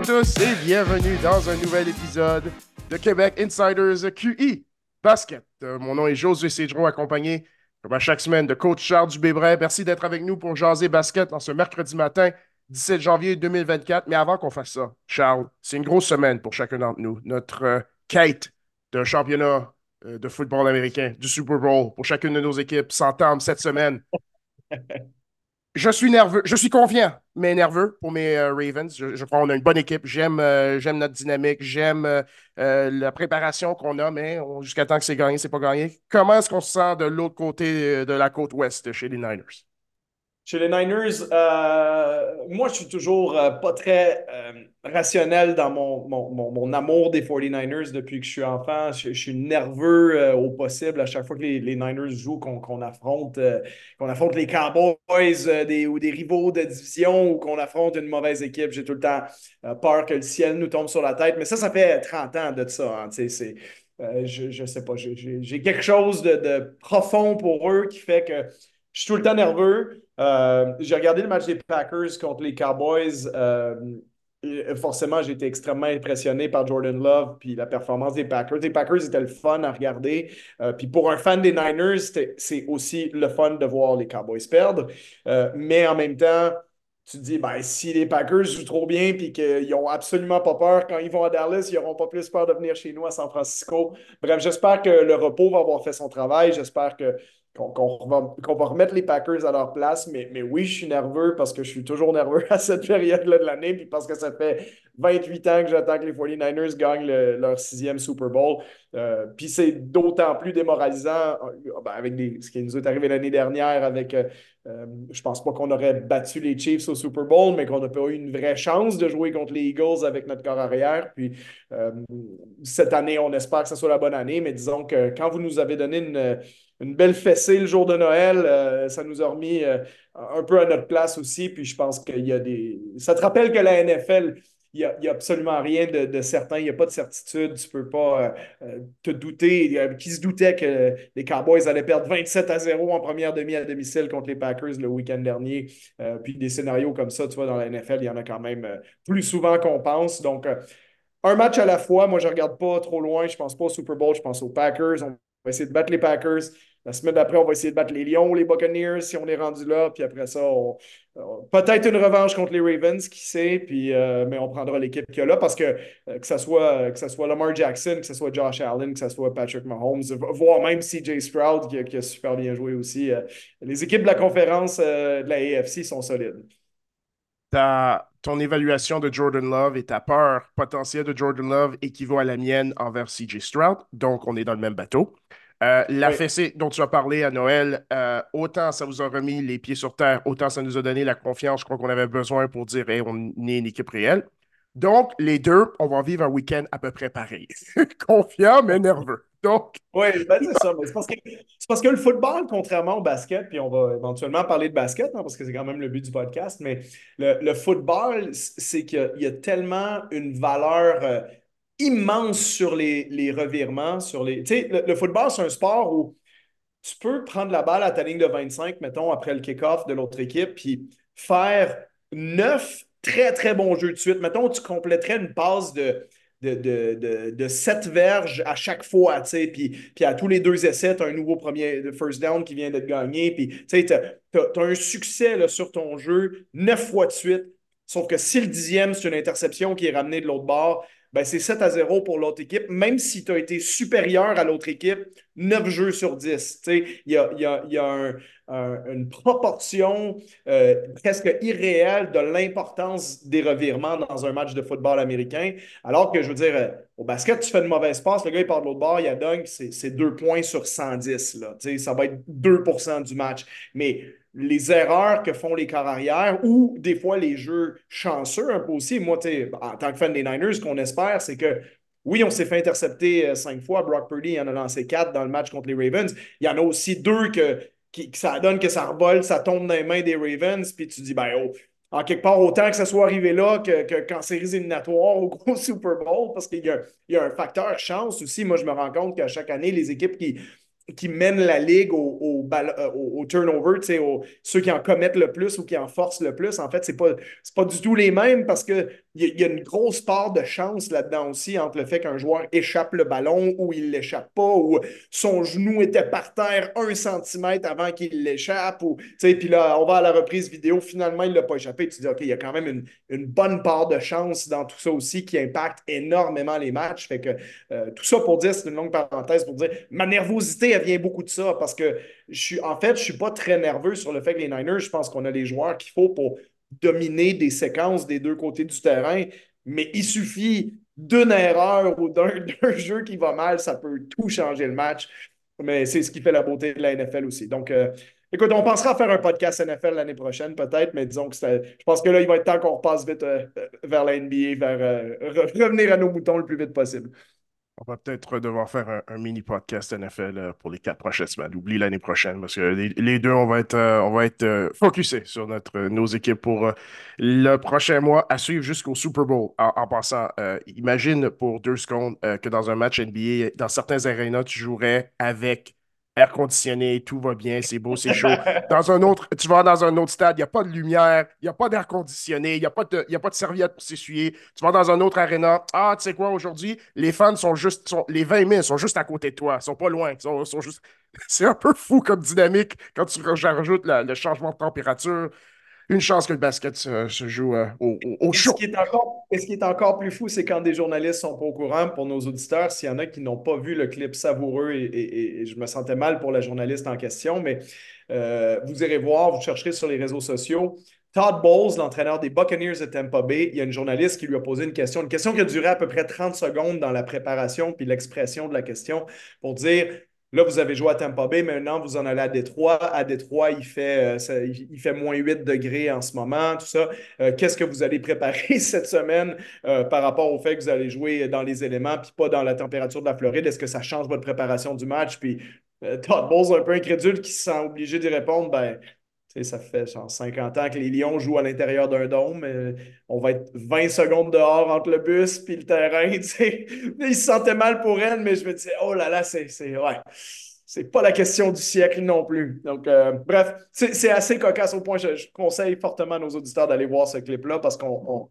à tous et bienvenue dans un nouvel épisode de Québec Insiders QI Basket. Euh, mon nom est Josué Cédron, accompagné comme à chaque semaine de coach Charles Dubébret. Merci d'être avec nous pour jaser basket en ce mercredi matin, 17 janvier 2024. Mais avant qu'on fasse ça, Charles, c'est une grosse semaine pour chacun d'entre nous. Notre euh, quête d'un championnat euh, de football américain, du Super Bowl, pour chacune de nos équipes s'entame cette semaine. je suis nerveux, je suis confiant, mais nerveux pour mes euh, Ravens. Je, crois qu'on a une bonne équipe. J'aime euh, notre dynamique, j'aime euh, la préparation qu'on a, mais jusqu'à temps que c'est gagné, c'est pas gagné. Comment est-ce qu'on se sent de l'autre côté de la côte ouest chez les Niners? Chez les Niners, euh, moi, je suis toujours euh, pas très euh, rationnel dans mon, amour des 49ers depuis que je suis enfant. Je, suis nerveux au possible à chaque fois que les, Niners jouent, qu'on affronte, les Cowboys ou des rivaux de division ou qu'on affronte une mauvaise équipe. J'ai tout le temps peur que le ciel nous tombe sur la tête. Mais ça, ça fait 30 ans de ça. Hein, je ne sais pas. J'ai quelque chose de, de profond pour eux qui fait que je suis tout le temps nerveux. Euh, j'ai regardé le match des Packers contre les Cowboys. Euh, forcément, j'ai été extrêmement impressionné par Jordan Love puis la performance des Packers. Les Packers étaient le fun à regarder. Euh, puis pour un fan des Niners, c'est aussi le fun de voir les Cowboys perdre. mais en même temps, tu te dis, ben, si les Packers jouent trop bien puis qu'ils n'ont absolument pas peur, quand ils vont à Dallas, ils n'auront pas plus peur de venir chez nous à San Francisco. Bref, j'espère que le repos va avoir fait son travail. J'espère que qu'on va, remettre les Packers à leur place. Mais, mais oui, je suis nerveux parce que je suis toujours nerveux à cette période-là de l'année, puis parce que ça fait 28 ans que j'attends que les 49ers gagnent leur sixième Super Bowl. Euh, puis c'est d'autant plus démoralisant euh, ben, avec ce qui nous est arrivé l'année dernière avec, euh, je pense pas qu'on aurait battu les Chiefs au Super Bowl, mais qu'on n'a pas eu une vraie chance de jouer contre les Eagles avec notre corps arrière. Puis cette année, on espère que ce soit la bonne année, mais disons que quand vous nous avez donné une une belle fessée le jour de Noël. Euh, ça nous a remis euh, un peu à notre place aussi. Puis je pense qu'il y a des. Ça te rappelle que la NFL, il n'y a, absolument rien de, certain. Il n'y a pas de certitude. Tu ne peux pas euh, te douter. Qui se doutait que les Cowboys allaient perdre 27 à 0 en première demi à domicile contre les Packers le week-end dernier? puis des scénarios comme ça, tu vois, dans la NFL, il y en a quand même plus souvent qu'on pense. Donc, un match à la fois. Moi, je ne regarde pas trop loin. Je ne pense pas au Super Bowl. Je pense aux Packers. On va essayer de battre les Packers. La semaine d'après, on va essayer de battre les Lions les Buccaneers si on est rendu là. Puis après ça, peut-être une revanche contre les Ravens, qui sait. Puis, euh, mais on prendra l'équipe qu'il y a là parce que euh, que ce soit, ça soit Lamar Jackson, que ce soit Josh Allen, que ce soit Patrick Mahomes, voire même CJ Stroud qui, a super bien joué aussi. Euh, les équipes de la conférence de la AFC sont solides. Ta, ton évaluation de Jordan Love et ta peur potentielle de Jordan Love équivaut à la mienne envers CJ Stroud. Donc, on est dans le même bateau. Euh, la fessée dont tu as parlé à Noël, euh, autant ça vous a remis les pieds sur terre, autant ça nous a donné la confiance, je crois qu'on avait besoin pour dire on est une équipe réelle. Donc, les deux, on va vivre un week-end à peu près pareil. Confiant, mais nerveux. Donc. Oui, ben c'est ça. C'est parce, parce, que le football, contrairement au basket, puis on va éventuellement parler de basket, hein, parce que c'est quand même le but du podcast, mais le, football, c'est qu'il y, a tellement une valeur. Euh, immense sur les, les revirements. Sur les... Tu le, football, c'est un sport où tu peux prendre la balle à ta ligne de 25, mettons, après le kick-off de l'autre équipe, puis faire neuf très, très bons jeux de suite. Mettons, tu compléterais une passe de, de, sept verges à chaque fois, tu sais, puis, à tous les deux essais, tu as un nouveau premier first down qui vient d'être gagné, puis tu sais, as, un succès sur ton jeu neuf fois de suite. Sauf que si le dixième, c'est une interception qui est ramenée de l'autre bord, ben c'est 7 à 0 pour l'autre équipe, même si tu as été supérieur à l'autre équipe, 9 jeux sur 10. Il y a, y a, y a une proportion euh, presque irréelle de l'importance des revirements dans un match de football américain. Alors que, je veux dire, euh, au basket, tu fais une mauvaise passe, le gars, il part de l'autre bord, il y a dunk, c'est 2 points sur 110. Là. Ça va être 2% du match. Mais les erreurs que font les corps arrière ou des fois les jeux chanceux un peu aussi. Moi, en tant que fan des Niners, ce qu'on espère, c'est que oui, on s'est fait intercepter euh, cinq fois. Brock Purdy en a lancé quatre dans le match contre les Ravens. Il y en a aussi deux que, qui, ça donne que ça revole, ça tombe dans les mains des Ravens. Puis tu dis, ben, oh, en quelque part, autant que ça soit arrivé là que, que qu'en séries au gros Super Bowl, parce qu'il y a, il y a un facteur chance aussi. Moi, je me rends compte qu'à chaque année, les équipes qui, qui mènent la ligue au, euh, turnover, ceux qui en commettent le plus ou qui en forcent le plus, en fait, ce n'est pas, pas du tout les mêmes parce que il y, a une grosse part de chance là-dedans aussi entre le fait qu'un joueur échappe le ballon ou il l'échappe pas ou son genou était par terre un centimètre avant qu'il l'échappe. Ou, puis là, on va à la reprise vidéo, finalement, il l'a pas échappé. Tu dis, OK, il y a quand même une, une, bonne part de chance dans tout ça aussi qui impacte énormément les matchs. Fait que euh, tout ça pour dire, c'est une longue parenthèse pour dire, ma nervosité, elle vient beaucoup de ça parce que je suis, en fait, je suis pas très nerveux sur le fait que les Niners, je pense qu'on a les joueurs qu'il faut pour dominer des séquences des deux côtés du terrain, mais il suffit d'une erreur ou d'un jeu qui va mal, ça peut tout changer le match. Mais c'est ce qui fait la beauté de la NFL aussi. Donc, euh, écoute, on pensera à faire un podcast NFL l'année prochaine, peut-être, mais disons que je pense que là, il va être temps qu'on repasse vite euh, vers la NBA, vers euh, revenir à nos moutons le plus vite possible. On va peut-être devoir faire un, mini podcast NFL euh, pour les quatre prochaines semaines. Oublie l'année prochaine parce que les, deux, on va être, euh, on va être euh, focusés sur notre, nos équipes pour le prochain mois à suivre jusqu'au Super Bowl. En, passant, imagine pour deux secondes que dans un match NBA, dans certains arénas, tu jouerais avec air conditionné, tout va bien, c'est beau, c'est chaud. Dans un autre, tu vas dans un autre stade, il n'y a pas de lumière, il n'y a pas d'air conditionné, il n'y a, pas de, a pas de serviette pour s'essuyer. Tu vas dans un autre arena, ah, tu sais quoi, aujourd'hui, les fans sont juste, les 20 000 sont juste à côté de toi, ils sont pas loin, sont, sont juste... C'est un peu fou comme dynamique quand tu rajoutes le changement de température, une chance que le basket se, joue euh, au, chaud. Ce qui, est encore, ce qui est encore plus fou, c'est quand des journalistes sont pas au courant, pour nos auditeurs, s'il y en a qui n'ont pas vu le clip savoureux, et, je me sentais mal pour la journaliste en question, mais euh, vous irez voir, vous chercherez sur les réseaux sociaux. Todd Bowles, l'entraîneur des Buccaneers de Tampa Bay, il y a une journaliste qui lui a posé une question, une question qui a duré à peu près 30 secondes dans la préparation puis l'expression de la question pour dire Là, vous avez joué à Tampa Bay, maintenant vous en allez à Détroit. À Détroit, il fait, euh, il fait moins 8 degrés en ce moment, tout ça. Euh, qu'est-ce que vous allez préparer cette semaine euh, par rapport au fait que vous allez jouer dans les éléments puis pas dans la température de la Floride? Est-ce que ça change votre préparation du match? Puis Todd Bowles, un peu incrédule, qui se sent obligé d'y répondre, ben, ça fait genre 50 ans que les Lions jouent à l'intérieur d'un dôme. on va être 20 secondes dehors entre le bus puis le terrain. Il se sentait mal pour elle, mais je me disais, oh là là, c'est ouais, pas la question du siècle non plus. Donc, euh, bref, c'est assez cocasse au point. Je, conseille fortement à nos auditeurs d'aller voir ce clip-là parce que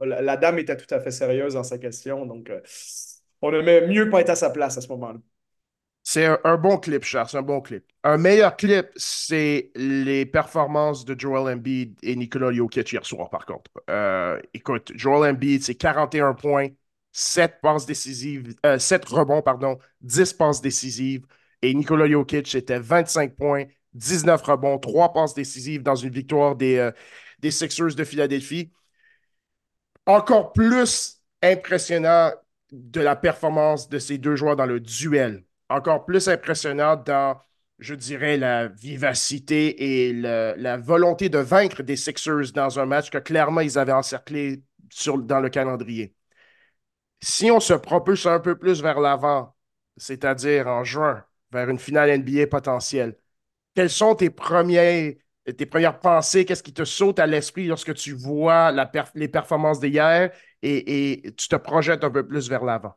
la, dame était tout à fait sérieuse dans sa question. Donc, euh, on ne mieux pas être à sa place à ce moment-là. C'est un, bon clip, Charles, c'est un bon clip. Un meilleur clip, c'est les performances de Joel Embiid et Nikola Jokic hier soir, par contre. Euh, écoute, Joel Embiid, c'est 41 points, 7 passes décisives, 7 euh, rebonds, pardon, 10 passes décisives. Et Nikola Jokic, c'était 25 points, 19 rebonds, 3 passes décisives dans une victoire des, euh, des Sixers de Philadelphie. Encore plus impressionnant de la performance de ces deux joueurs dans le duel encore plus impressionnante dans, je dirais, la vivacité et la volonté de vaincre des Sixers dans un match que clairement ils avaient encerclé dans le calendrier. Si on se propulse un peu plus vers l'avant, c'est-à-dire en juin, vers une finale NBA potentielle, quelles sont tes, premiers, tes premières pensées? Qu'est-ce qui te saute à l'esprit lorsque tu vois les performances d'hier et, et tu te projettes un peu plus vers l'avant?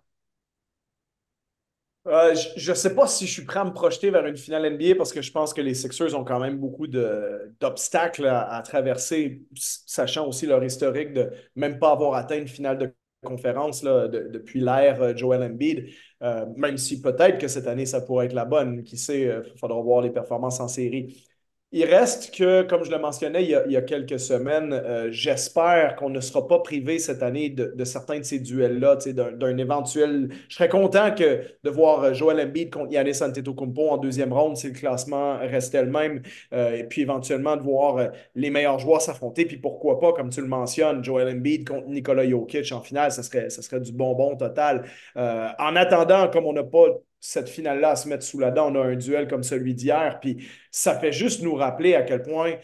Euh, je ne sais pas si je suis prêt à me projeter vers une finale NBA parce que je pense que les Sixers ont quand même beaucoup d'obstacles à, traverser, sachant aussi leur historique de même pas avoir atteint une finale de conférence là, depuis l'ère euh, Joel Embiid. Euh, même si peut-être que cette année, ça pourrait être la bonne. Qui sait, il faudra voir les performances en série. Il reste que, comme je le mentionnais il y a, quelques semaines, euh, j'espère qu'on ne sera pas privé cette année de, certains de ces duels-là, d'un éventuel... Je serais content de voir euh, Joel Embiid contre Yannis Antetokounmpo en deuxième ronde si le classement restait le même, euh, et puis éventuellement de voir les meilleurs joueurs s'affronter, puis pourquoi pas, comme tu le mentionnes, Joel Embiid contre Nikola Jokic en finale, ça serait, ça serait du bonbon total. en attendant, comme on n'a pas cette finale-là à se mettre sous la dent. On a un duel comme celui d'hier, puis ça fait juste nous rappeler à quel point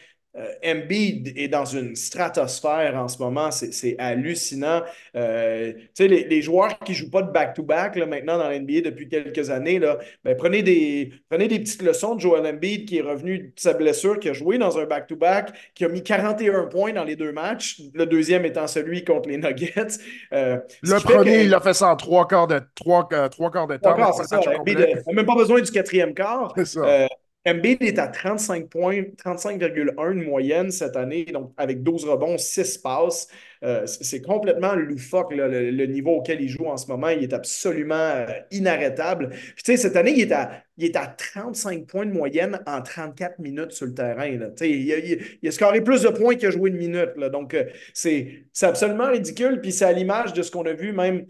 Embiid est dans une stratosphère en ce moment, c'est hallucinant. Euh, les, les, joueurs qui ne jouent pas de back-to-back maintenant dans l'NBA depuis quelques années, là, ben, prenez, des, prenez des petites leçons de Joel Embiid qui est revenu de sa blessure, qui a joué dans un back-to-back, qui a mis 41 points dans les deux matchs, le deuxième étant celui contre les Nuggets. Euh, le premier, il a fait ça en trois quarts de, trois, trois quarts de temps. Quarts, ça. Embiid n'a même pas besoin du quatrième quart. C'est ça. Embiid est à 35 points, 35,1 de moyenne cette année, donc avec 12 rebonds, 6 passes. Euh, c'est complètement loufoque le, niveau auquel il joue en ce moment. Il est absolument euh, inarrêtable. tu sais, cette année, il est, à, il est à 35 points de moyenne en 34 minutes sur le terrain. Il, il, il, a scoré plus de points qu'il a joué une minute. Donc, euh, c'est absolument ridicule. Puis c'est à l'image de ce qu'on a vu même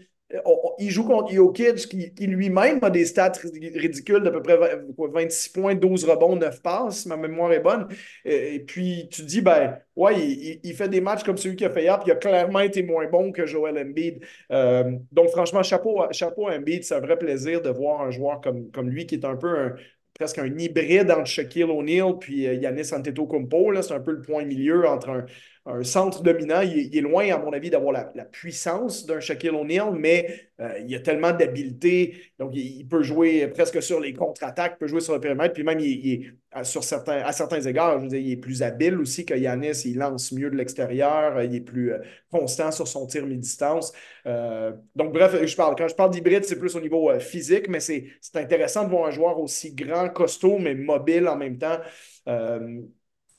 il joue contre Jokic, qui, qui lui-même a des stats ridicules d'à peu près 26 points, 12 rebonds, 9 passes, ma mémoire est bonne. Et, puis tu dis, ben, ouais, il, fait des matchs comme celui qu'il a fait hier, puis il a clairement été moins bon que Joel Embiid. Euh, donc franchement, chapeau, chapeau à Embiid, c'est un vrai plaisir de voir un joueur comme, comme lui qui est un peu un, presque un hybride entre Shaquille O'Neal puis euh, Yanis Antetokounmpo. C'est un peu le point milieu entre un, un centre dominant. Il, est loin, à mon avis, d'avoir la, puissance d'un Shaquille O'Neal, mais euh, il a tellement d'habileté. Donc, il, peut jouer presque sur les contre-attaques, peut jouer sur le périmètre. Puis même, il, est, sur certains, à certains égards, je veux dire, il est plus habile aussi que Yanis. Il lance mieux de l'extérieur. Il est plus euh, constant sur son tir mi-distance. Euh, donc, bref, je parle, quand je parle d'hybride, c'est plus au niveau physique, mais c'est intéressant de voir un joueur aussi grand, costaud, mais mobile en même temps.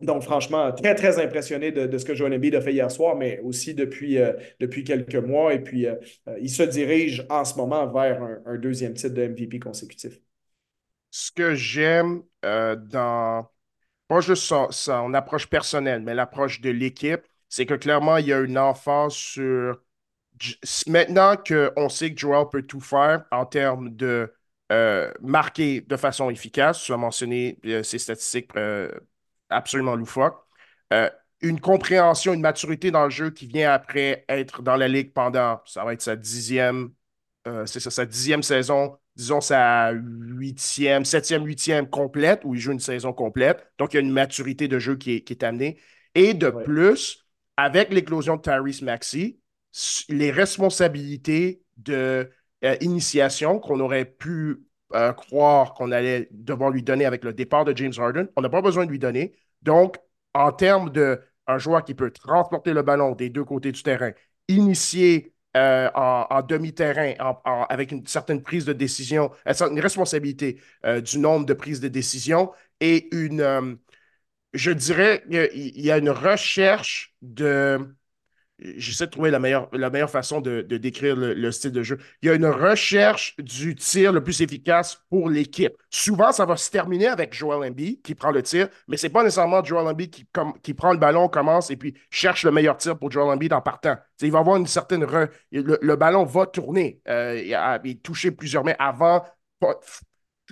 Donc, franchement, très, très impressionné de, ce que Joel Embiid a fait hier soir, mais aussi depuis, euh, depuis quelques mois. Et puis, euh, euh, il se dirige en ce moment vers un, deuxième titre de MVP consécutif. Ce que j'aime dans, pas juste son, approche personnelle, mais l'approche de l'équipe, c'est que clairement, il y a une emphase sur. Maintenant qu'on sait que Joel peut tout faire en termes de marquer de façon efficace, tu as mentionné ses statistiques absolument loufoque. Euh, une compréhension, une maturité dans le jeu qui vient après être dans la ligue pendant, ça va être sa dixième, euh, c'est ça, sa dixième saison, disons sa huitième, septième, huitième complète, où il joue une saison complète. Donc, il y a une maturité de jeu qui est, qui est amenée. Et de plus, avec l'éclosion de Tyrese Maxey, les responsabilités de euh, initiation qu'on aurait pu euh, croire qu'on allait devoir lui donner avec le départ de James Harden. On n'a pas besoin de lui donner. Donc, en termes de un joueur qui peut transporter le ballon des deux côtés du terrain, initier euh, en, demi-terrain avec une certaine prise de décision, euh, une responsabilité du nombre de prises de décision et une, je dirais, il y a une recherche de j'essaie de trouver la meilleure, la meilleure façon de, décrire le, style de jeu. Il y a une recherche du tir le plus efficace pour l'équipe. Souvent, ça va se terminer avec Joel Embiid qui prend le tir, mais ce n'est pas nécessairement Joel Embiid qui, qui prend le ballon, commence et puis cherche le meilleur tir pour Joel Embiid en partant. il va avoir une certaine... Le, ballon va tourner euh, et, toucher plusieurs mains avant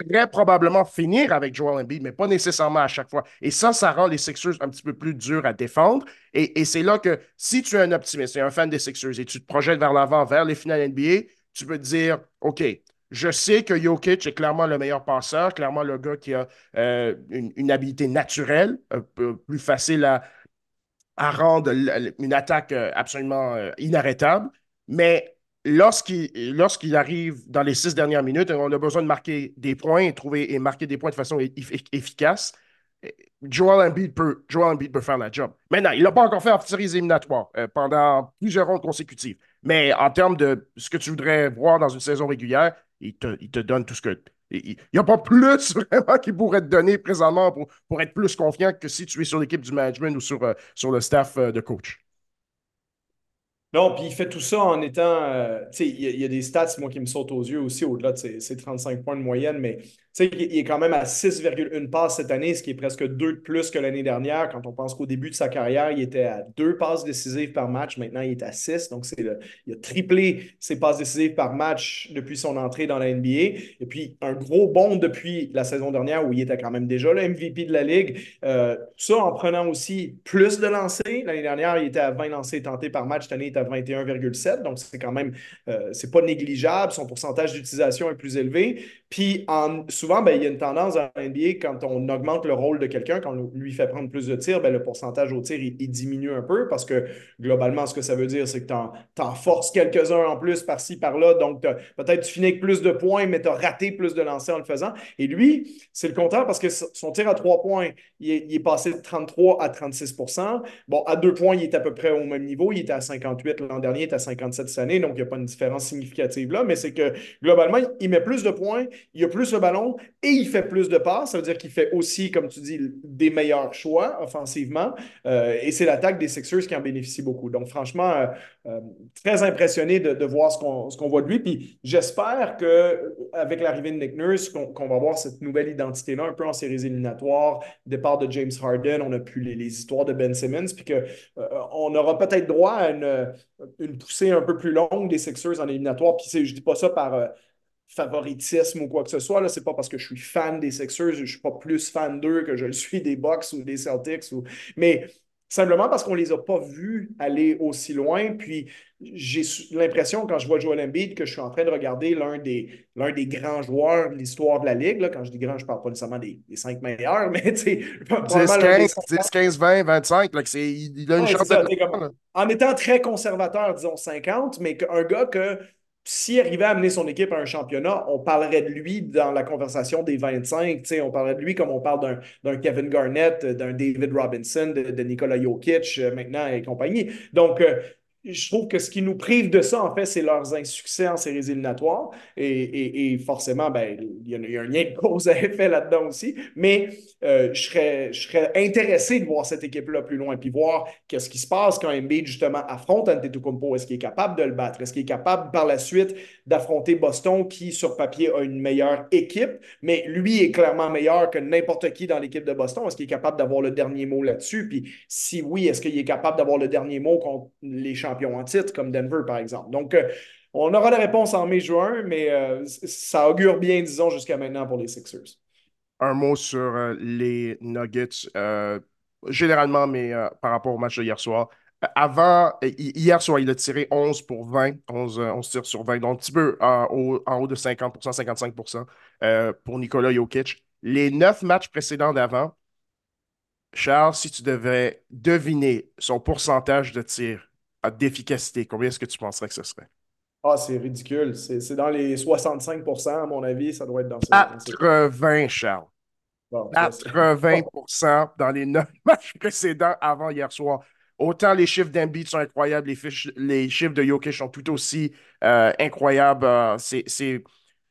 très probablement finir avec Joel Embiid, mais pas nécessairement à chaque fois. Et ça, ça rend les Sixers un petit peu plus durs à défendre. Et, c'est là que si tu es un optimiste et un fan des Sixers et tu te projettes vers l'avant, vers les finales NBA, tu peux te dire, OK, je sais que Jokic est clairement le meilleur passeur, clairement le gars qui a euh, une, habilité naturelle, peu plus facile à, à rendre une attaque euh, absolument euh, inarrêtable. Mais lorsqu'il arrive dans les six dernières minutes, on a besoin de marquer des points et, trouver, et marquer des points de façon efficace. Joel Embiid, peut, Joel faire la job. Maintenant, il n'a pas encore fait en séries éliminatoires euh, pendant plusieurs rondes consécutives. Mais en termes de ce que tu voudrais voir dans une saison régulière, il te, donne tout ce que. Il n'y a pas plus vraiment qu'il pourrait te donner présentement pour, être plus confiant que si tu es sur l'équipe du management ou sur, euh, le staff euh, de coach. Non, puis il fait tout ça en étant. Euh, tu sais, il y, a des stats, moi, qui me sautent aux yeux aussi, au-delà de ses, 35 points de moyenne, mais il est quand même à 6,1 passes cette année, ce qui est presque deux de plus que l'année dernière. Quand on pense qu'au début de sa carrière, il était à deux passes décisives par match. Maintenant, il est à six. Donc, c'est il a triplé ses passes décisives par match depuis son entrée dans la NBA. Et puis, un gros bond depuis la saison dernière où il était quand même déjà le MVP de la Ligue. Euh, ça en prenant aussi plus de lancers. L'année dernière, il était à 20 lancers tentés par match. Cette année, il est à 21,7. Donc, c'est quand même, euh, pas négligeable. Son pourcentage d'utilisation est plus élevé. Puis, en, souvent, ben, il y a une tendance dans NBA, quand on augmente le rôle de quelqu'un, quand on lui fait prendre plus de tirs, ben, le pourcentage au tir, il, diminue un peu parce que globalement, ce que ça veut dire, c'est que tu en, forces quelques-uns en plus par-ci, par-là. Donc, peut-être tu finis avec plus de points, mais tu as raté plus de lancers en le faisant. Et lui, c'est le contraire parce que son tir à trois points, il est, passé de 33 à 36% Bon, à deux points, il est à peu près au même niveau. Il était à 58 58 l'an dernier, il est à 57 cette année, donc il n'y a pas une différence significative là, mais c'est que globalement, il met plus de points, il a plus le ballon et il fait plus de passes. Ça veut dire qu'il fait aussi, comme tu dis, des meilleurs choix offensivement. Euh, et c'est l'attaque des Sixers qui en bénéficie beaucoup. Donc, franchement, euh, euh, très impressionné de, voir ce qu'on voit de lui. Puis j'espère qu'avec l'arrivée de Nick Nurse, qu'on va voir cette nouvelle identité-là, un peu en séries éliminatoires, départ de James Harden, on a pu les, histoires de Ben Simmons, puis qu'on aura peut-être droit à une, une, poussée un peu plus longue des Sixers en éliminatoire. Puis je dis pas ça par favoritisme ou quoi que ce soit. Ce n'est pas parce que je suis fan des Sixers, je ne suis pas plus fan d'eux que je le suis des Bucks ou des Celtics. Ou... Mais simplement parce qu'on ne les a pas vus aller aussi loin. Puis j'ai l'impression, quand je vois Joel Embiid, que je suis en train de regarder l'un des, l'un des grands joueurs de l'histoire de la Ligue. Là. Quand je dis grand, je ne parle pas nécessairement des, des cinq meilleurs, mais tu sais. 10, 15, 20, 25. Là, il, il a une chance de... En étant très conservateur, disons 50, mais un gars que s'il arrivait à amener son équipe à un championnat, on parlerait de lui dans la conversation des 25. On parlerait de lui comme on parle d'un Kevin Garnett, d'un David Robinson, de, de Nikola Jokic euh, maintenant et compagnie. Donc, euh, je trouve que ce qui nous prive de ça, en fait, c'est leurs insuccès en séries éliminatoires. Et, forcément, ben, il y, a, un lien de cause à effet là-dedans aussi. Mais euh, je, serais, je serais intéressé de voir cette équipe-là plus loin, puis voir qu'est-ce qui se passe quand Embiid, justement, affronte Antetokounmpo. Est-ce qu'il est capable de le battre? Est-ce qu'il est capable, par la suite, d'affronter Boston, qui, sur papier, a une meilleure équipe, mais lui est clairement meilleur que n'importe qui dans l'équipe de Boston? Est-ce qu'il est capable d'avoir le dernier mot là-dessus? Puis si oui, est-ce qu'il est capable d'avoir le dernier mot contre les champions champions en titre, comme Denver, par exemple. Donc, euh, on aura la réponse en mai-juin, mais euh, ça augure bien, disons, jusqu'à maintenant pour les Sixers. Un mot sur euh, les Nuggets, généralement, mais par rapport au match de hier soir. Avant, hier soir, il a tiré 11 pour 20, 11, 11 tirs sur 20, donc un petit peu en haut, de 50% 55% pour Nikola Jokic. Les neuf matchs précédents d'avant, Charles, si tu devais deviner son pourcentage de tirs d'efficacité, combien est-ce que tu penserais que ce serait? Ah, c'est ridicule. C'est dans les 65% à mon avis, ça doit être dans ces... 80, Charles. 80% dans les 9 matchs précédents avant hier soir. Autant les chiffres d'Embiid sont incroyables, les, les, chiffres de Jokic sont tout aussi euh, incroyables. Euh, c'est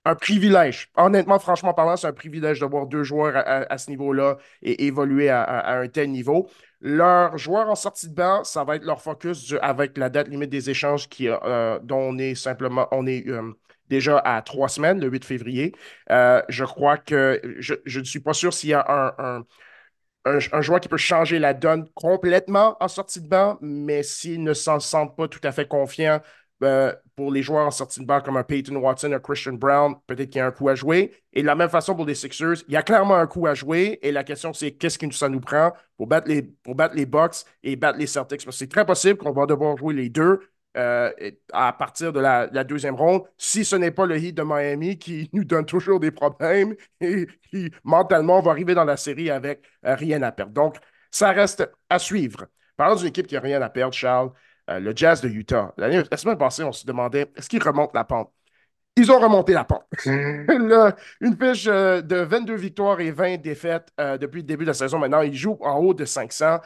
un privilège. Honnêtement, franchement parlant, c'est un privilège de voir deux joueurs à, ce niveau-là et évoluer à, un tel niveau. Leurs joueurs en sortie de banc, ça va être leur focus avec la date limite des échanges qui, euh, dont on est simplement, on est euh, déjà à trois semaines, le 8 février. Euh, je crois que je, ne suis pas sûr s'il y a un, un, joueur qui peut changer la donne complètement en sortie de banc, mais s'il ne s'en sent pas tout à fait confiant euh, pour les joueurs en sortie de banc comme un Peyton Watson, un Christian Brown, peut-être qu'il y a un coup à jouer. Et de la même façon pour les Sixers, il y a clairement un coup à jouer. Et la question, c'est qu'est-ce que ça nous prend pour battre les, pour battre les Bucks et battre les Celtics? Parce que c'est très possible qu'on va devoir jouer les deux euh, à partir de la, deuxième ronde, si ce n'est pas le Heat de Miami qui nous donne toujours des problèmes et qui mentalement va arriver dans la série avec euh, rien à perdre. Donc, ça reste à suivre. Parlons d'une équipe qui n'a rien à perdre, Charles. Euh, le Jazz de Utah. La semaine passée, on se demandait est-ce qu'ils remontent la pente? Ils ont remonté la pente. une fiche euh, de 22 victoires et 20 défaites euh, depuis le début de la saison. Maintenant, ils jouent en haut de 500.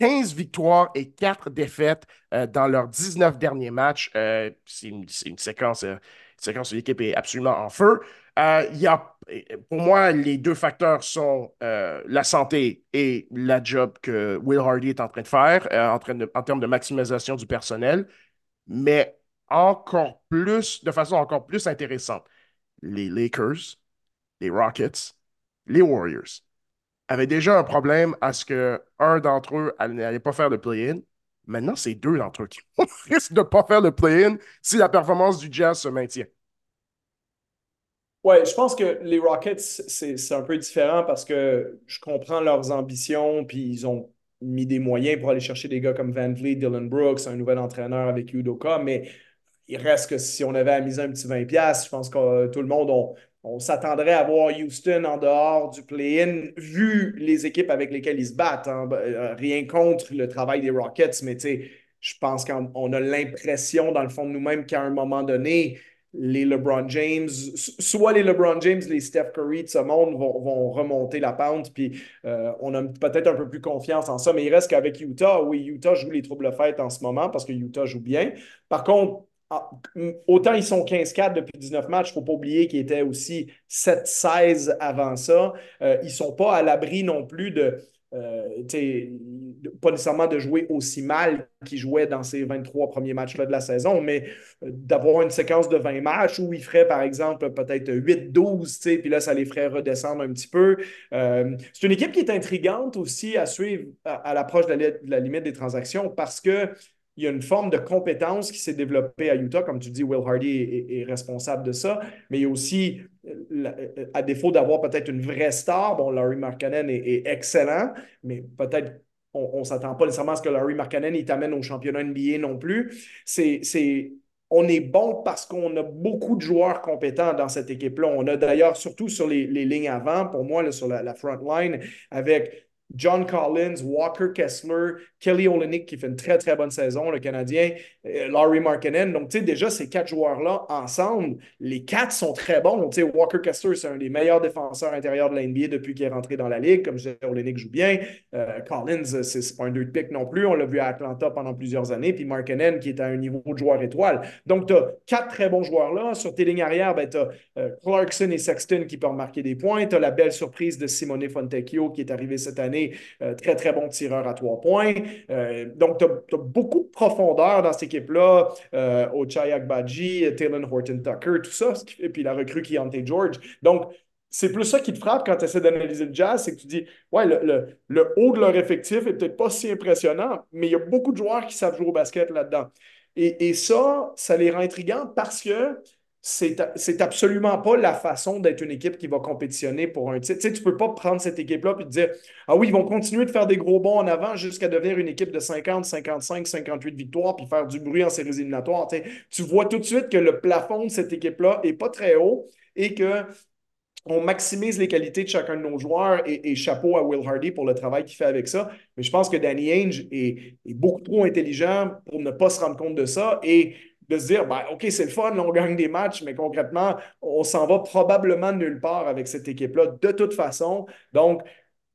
15 victoires et 4 défaites dans leurs 19 derniers matchs. c'est une séquence où l'équipe est absolument en feu. il y a, pour moi, les deux facteurs sont la santé et la job que Will Hardy est en train de faire en, train en termes de maximisation du personnel. Mais encore plus, de façon encore plus intéressante, les Lakers, les Rockets, les Warriors avaient déjà un problème à ce qu'un d'entre eux n'allait pas faire le play-in. Maintenant, c'est deux d'entre eux qui risquent de ne pas faire le play-in si la performance du Jazz se maintient. Ouais, je pense que les Rockets, c'est un peu différent parce que je comprends leurs ambitions, puis ils ont mis des moyens pour aller chercher des gars comme Van Vliet, Dylan Brooks, un nouvel entraîneur avec Udoka, mais il reste que si on avait amusé un petit 20$, je pense que tout le monde, on, s'attendrait à voir Houston en dehors du play-in, vu les équipes avec lesquelles ils se battent. Hein. Ben, euh, rien contre le travail des Rockets, mais je pense qu'on a l'impression, dans le fond de nous-mêmes, qu'à un moment donné, les LeBron James, soit les LeBron James, les Steph Curry de ce monde vont, remonter la pente, puis euh, on a peut-être un peu plus confiance en ça, mais il reste qu'avec Utah, oui, Utah joue les troubles fêtes en ce moment parce que Utah joue bien. Par contre, ah, autant ils sont 15-4 depuis 19 matchs, il ne faut pas oublier qu'ils étaient aussi 7-16 avant ça. Euh, ils ne sont pas à l'abri non plus de euh, pas nécessairement de jouer aussi mal qu'ils jouaient dans ces 23 premiers matchs-là de la saison, mais euh, d'avoir une séquence de 20 matchs où ils feraient, par exemple, peut-être 8-12, puis là, ça les ferait redescendre un petit peu. C'est une équipe qui est intrigante aussi à suivre à, l'approche de, la limite des transactions parce que il y a une forme de compétence qui s'est développée à Utah. Comme tu dis, Will Hardy est, responsable de ça. Mais il y a aussi, euh, à défaut d'avoir peut-être une vraie star, bon, Larry Markkanen est, excellent, mais peut-être on ne s'attend pas nécessairement à ce que Larry Markkanen il t'amène au championnat NBA non plus. C'est, on est bon parce qu'on a beaucoup de joueurs compétents dans cette équipe-là. On a d'ailleurs, surtout sur les, lignes avant, pour moi, sur la, la front line, avec John Collins, Walker Kessler, Kelly Olenek qui fait une très, très bonne saison, le Canadien, euh, Laurie Markkinen. Donc, tu sais, déjà, ces quatre joueurs-là, ensemble, les quatre sont très bons. Tu sais, Walker Kessler, c'est un des meilleurs défenseurs intérieurs de la NBA depuis qu'il est rentré dans la Ligue. Comme je disais, Olenek joue bien. Euh, Collins, c'est pas un deux de pick non plus. On l'a vu à Atlanta pendant plusieurs années. Puis Markkinen, qui est à un niveau de joueur étoile. Donc, tu as quatre très bons joueurs là. Sur tes lignes arrière, ben, tu as euh, Clarkson et Sexton qui peuvent marquer des points. Tu as la belle surprise de Simone Fontecchio qui est arrivé cette année euh, très, très bon tireur à trois points. Euh, donc, tu as, beaucoup de profondeur dans cette équipe-là. Euh, Ochai Agbaji, Taylor Horton Tucker, tout ça. Et puis la recrue qui est Ante George. Donc, c'est plus ça qui te frappe quand tu essaies d'analyser le jazz, c'est que tu dis, ouais, le, haut de leur effectif est peut-être pas si impressionnant, mais il y a beaucoup de joueurs qui savent jouer au basket là-dedans. Et, et, ça, ça les rend intrigants parce que c'est absolument pas la façon d'être une équipe qui va compétitionner pour un titre. Tu sais, peux pas prendre cette équipe-là et te dire Ah oui, ils vont continuer de faire des gros bons en avant jusqu'à devenir une équipe de 50, 55, 58 victoires puis faire du bruit en séries éliminatoires. Tu, vois tout de suite que le plafond de cette équipe-là n'est pas très haut et que on maximise les qualités de chacun de nos joueurs et, chapeau à Will Hardy pour le travail qu'il fait avec ça. Mais je pense que Danny Ainge est, est, beaucoup trop intelligent pour ne pas se rendre compte de ça. Et de se dire, ben, OK, c'est le fun, on gagne des matchs, mais concrètement, on s'en va probablement nulle part avec cette équipe-là de toute façon. Donc,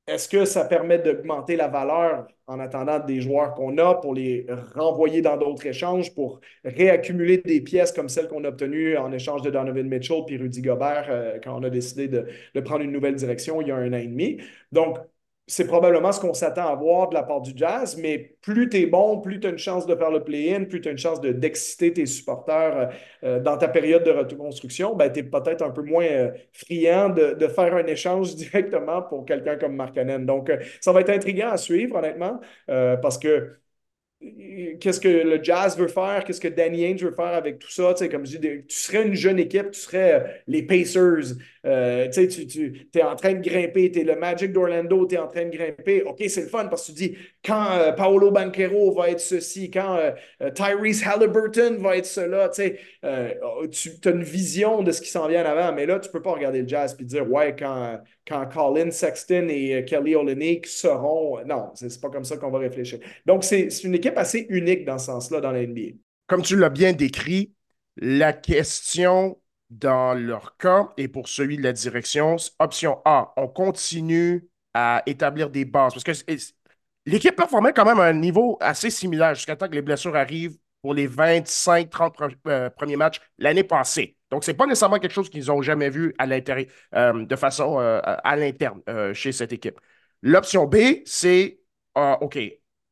est-ce que ça permet d'augmenter la valeur en attendant des joueurs qu'on a pour les renvoyer dans d'autres échanges, pour réaccumuler des pièces comme celles qu'on a obtenues en échange de Donovan Mitchell puis Rudy Gobert euh, quand on a décidé de, de, prendre une nouvelle direction il y a un an et demi? Donc, c'est probablement ce qu'on s'attend à voir de la part du Jazz, mais plus tu es bon, plus tu as une chance de faire le play-in, plus tu as une chance d'exciter tes supporters euh, euh, dans ta période de reconstruction, ben, tu es peut-être un peu moins euh, friand de, faire un échange directement pour quelqu'un comme Markkanen. Donc, ça va être intriguant à suivre, honnêtement, parce que qu'est-ce que le Jazz veut faire, qu'est-ce que Danny Ainge veut faire avec tout ça. Comme je dis, tu serais une jeune équipe, tu serais euh, les Pacers, euh, tu, tu es en train de grimper, tu es le Magic d'Orlando, tu es en train de grimper. OK, c'est le fun parce que tu dis quand euh, Paolo Banquero va être ceci, quand Tyrese Halliburton va être cela, tu as une vision de ce qui s'en vient en avant, mais là, tu ne peux pas regarder le Jazz et dire ouais, quand quand Colin Sexton et euh, Kelly Olynyk seront. Non, c'est pas comme ça qu'on va réfléchir. Donc, c'est une équipe assez unique dans ce sens-là dans la NBA. Comme tu l'as bien décrit, la question dans leur cas et pour celui de la direction, option A, on continue à établir des bases parce que l'équipe performait quand même à un niveau assez similaire jusqu'à temps que les blessures arrivent pour les 25-30 euh, premiers matchs l'année passée. Donc, ce n'est pas nécessairement quelque chose qu'ils n'ont jamais vu à l'intérieur, euh, de façon euh, à l'interne chez cette équipe. L'option B, c'est OK,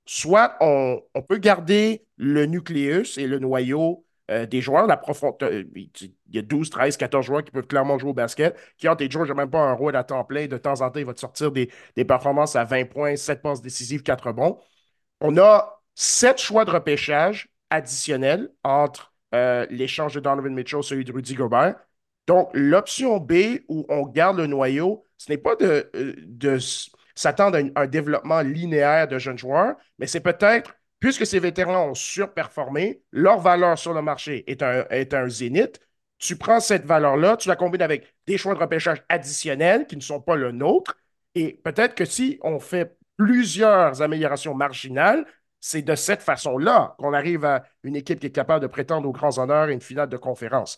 soit on, peut garder le nucléus et le noyau des joueurs, la profondeur. il y a 12, 13, 14 joueurs qui peuvent clairement jouer au basket. Qui ont des joueurs, je même pas un rôle à temps plein. De temps en temps, il va te sortir des, des performances à 20 points, 7 passes décisives, 4 bons. On a 7 choix de repêchage additionnel entre euh, l'échange de Donovan Mitchell, celui de Rudy Gobert. Donc, l'option B où on garde le noyau, ce n'est pas de, euh, s'attendre à un, développement linéaire de jeunes joueurs, mais c'est peut-être, puisque ces vétérans ont surperformé, leur valeur sur le marché est un, est un zénith. Tu prends cette valeur-là, tu la combines avec des choix de repêchage additionnels qui ne sont pas le nôtre, et peut-être que si on fait plusieurs améliorations marginales, c'est de cette façon-là qu'on arrive à une équipe qui est capable de prétendre aux grands honneurs et une finale de conférence.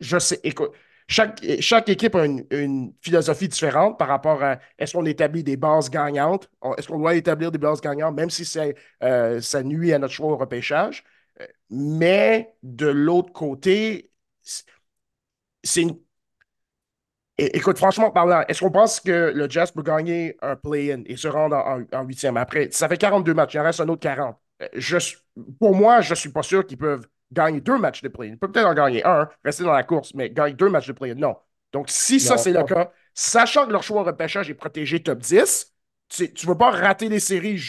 je sais, écoute, chaque, équipe a une, philosophie différente par rapport à est-ce qu'on établit des bases gagnantes, est-ce qu'on doit établir des bases gagnantes, même si euh, ça nuit à notre choix au repêchage? Euh, mais de l'autre côté, c'est une. Écoute, franchement parlant, est-ce qu'on pense que le Jazz peut gagner un play-in et se rendre en huitième? Après, ça fait 42 matchs, il en reste un autre 40. Euh, je, pour moi, je ne suis pas sûr qu'ils peuvent gagner deux matchs de play-in. Ils peuvent peut-être en gagner un, rester dans la course, mais gagner deux matchs de play-in, non. Donc, si ça, c'est le cas, sachant que leur choix de repêchage est protégé top 10, tu ne veux pas rater les séries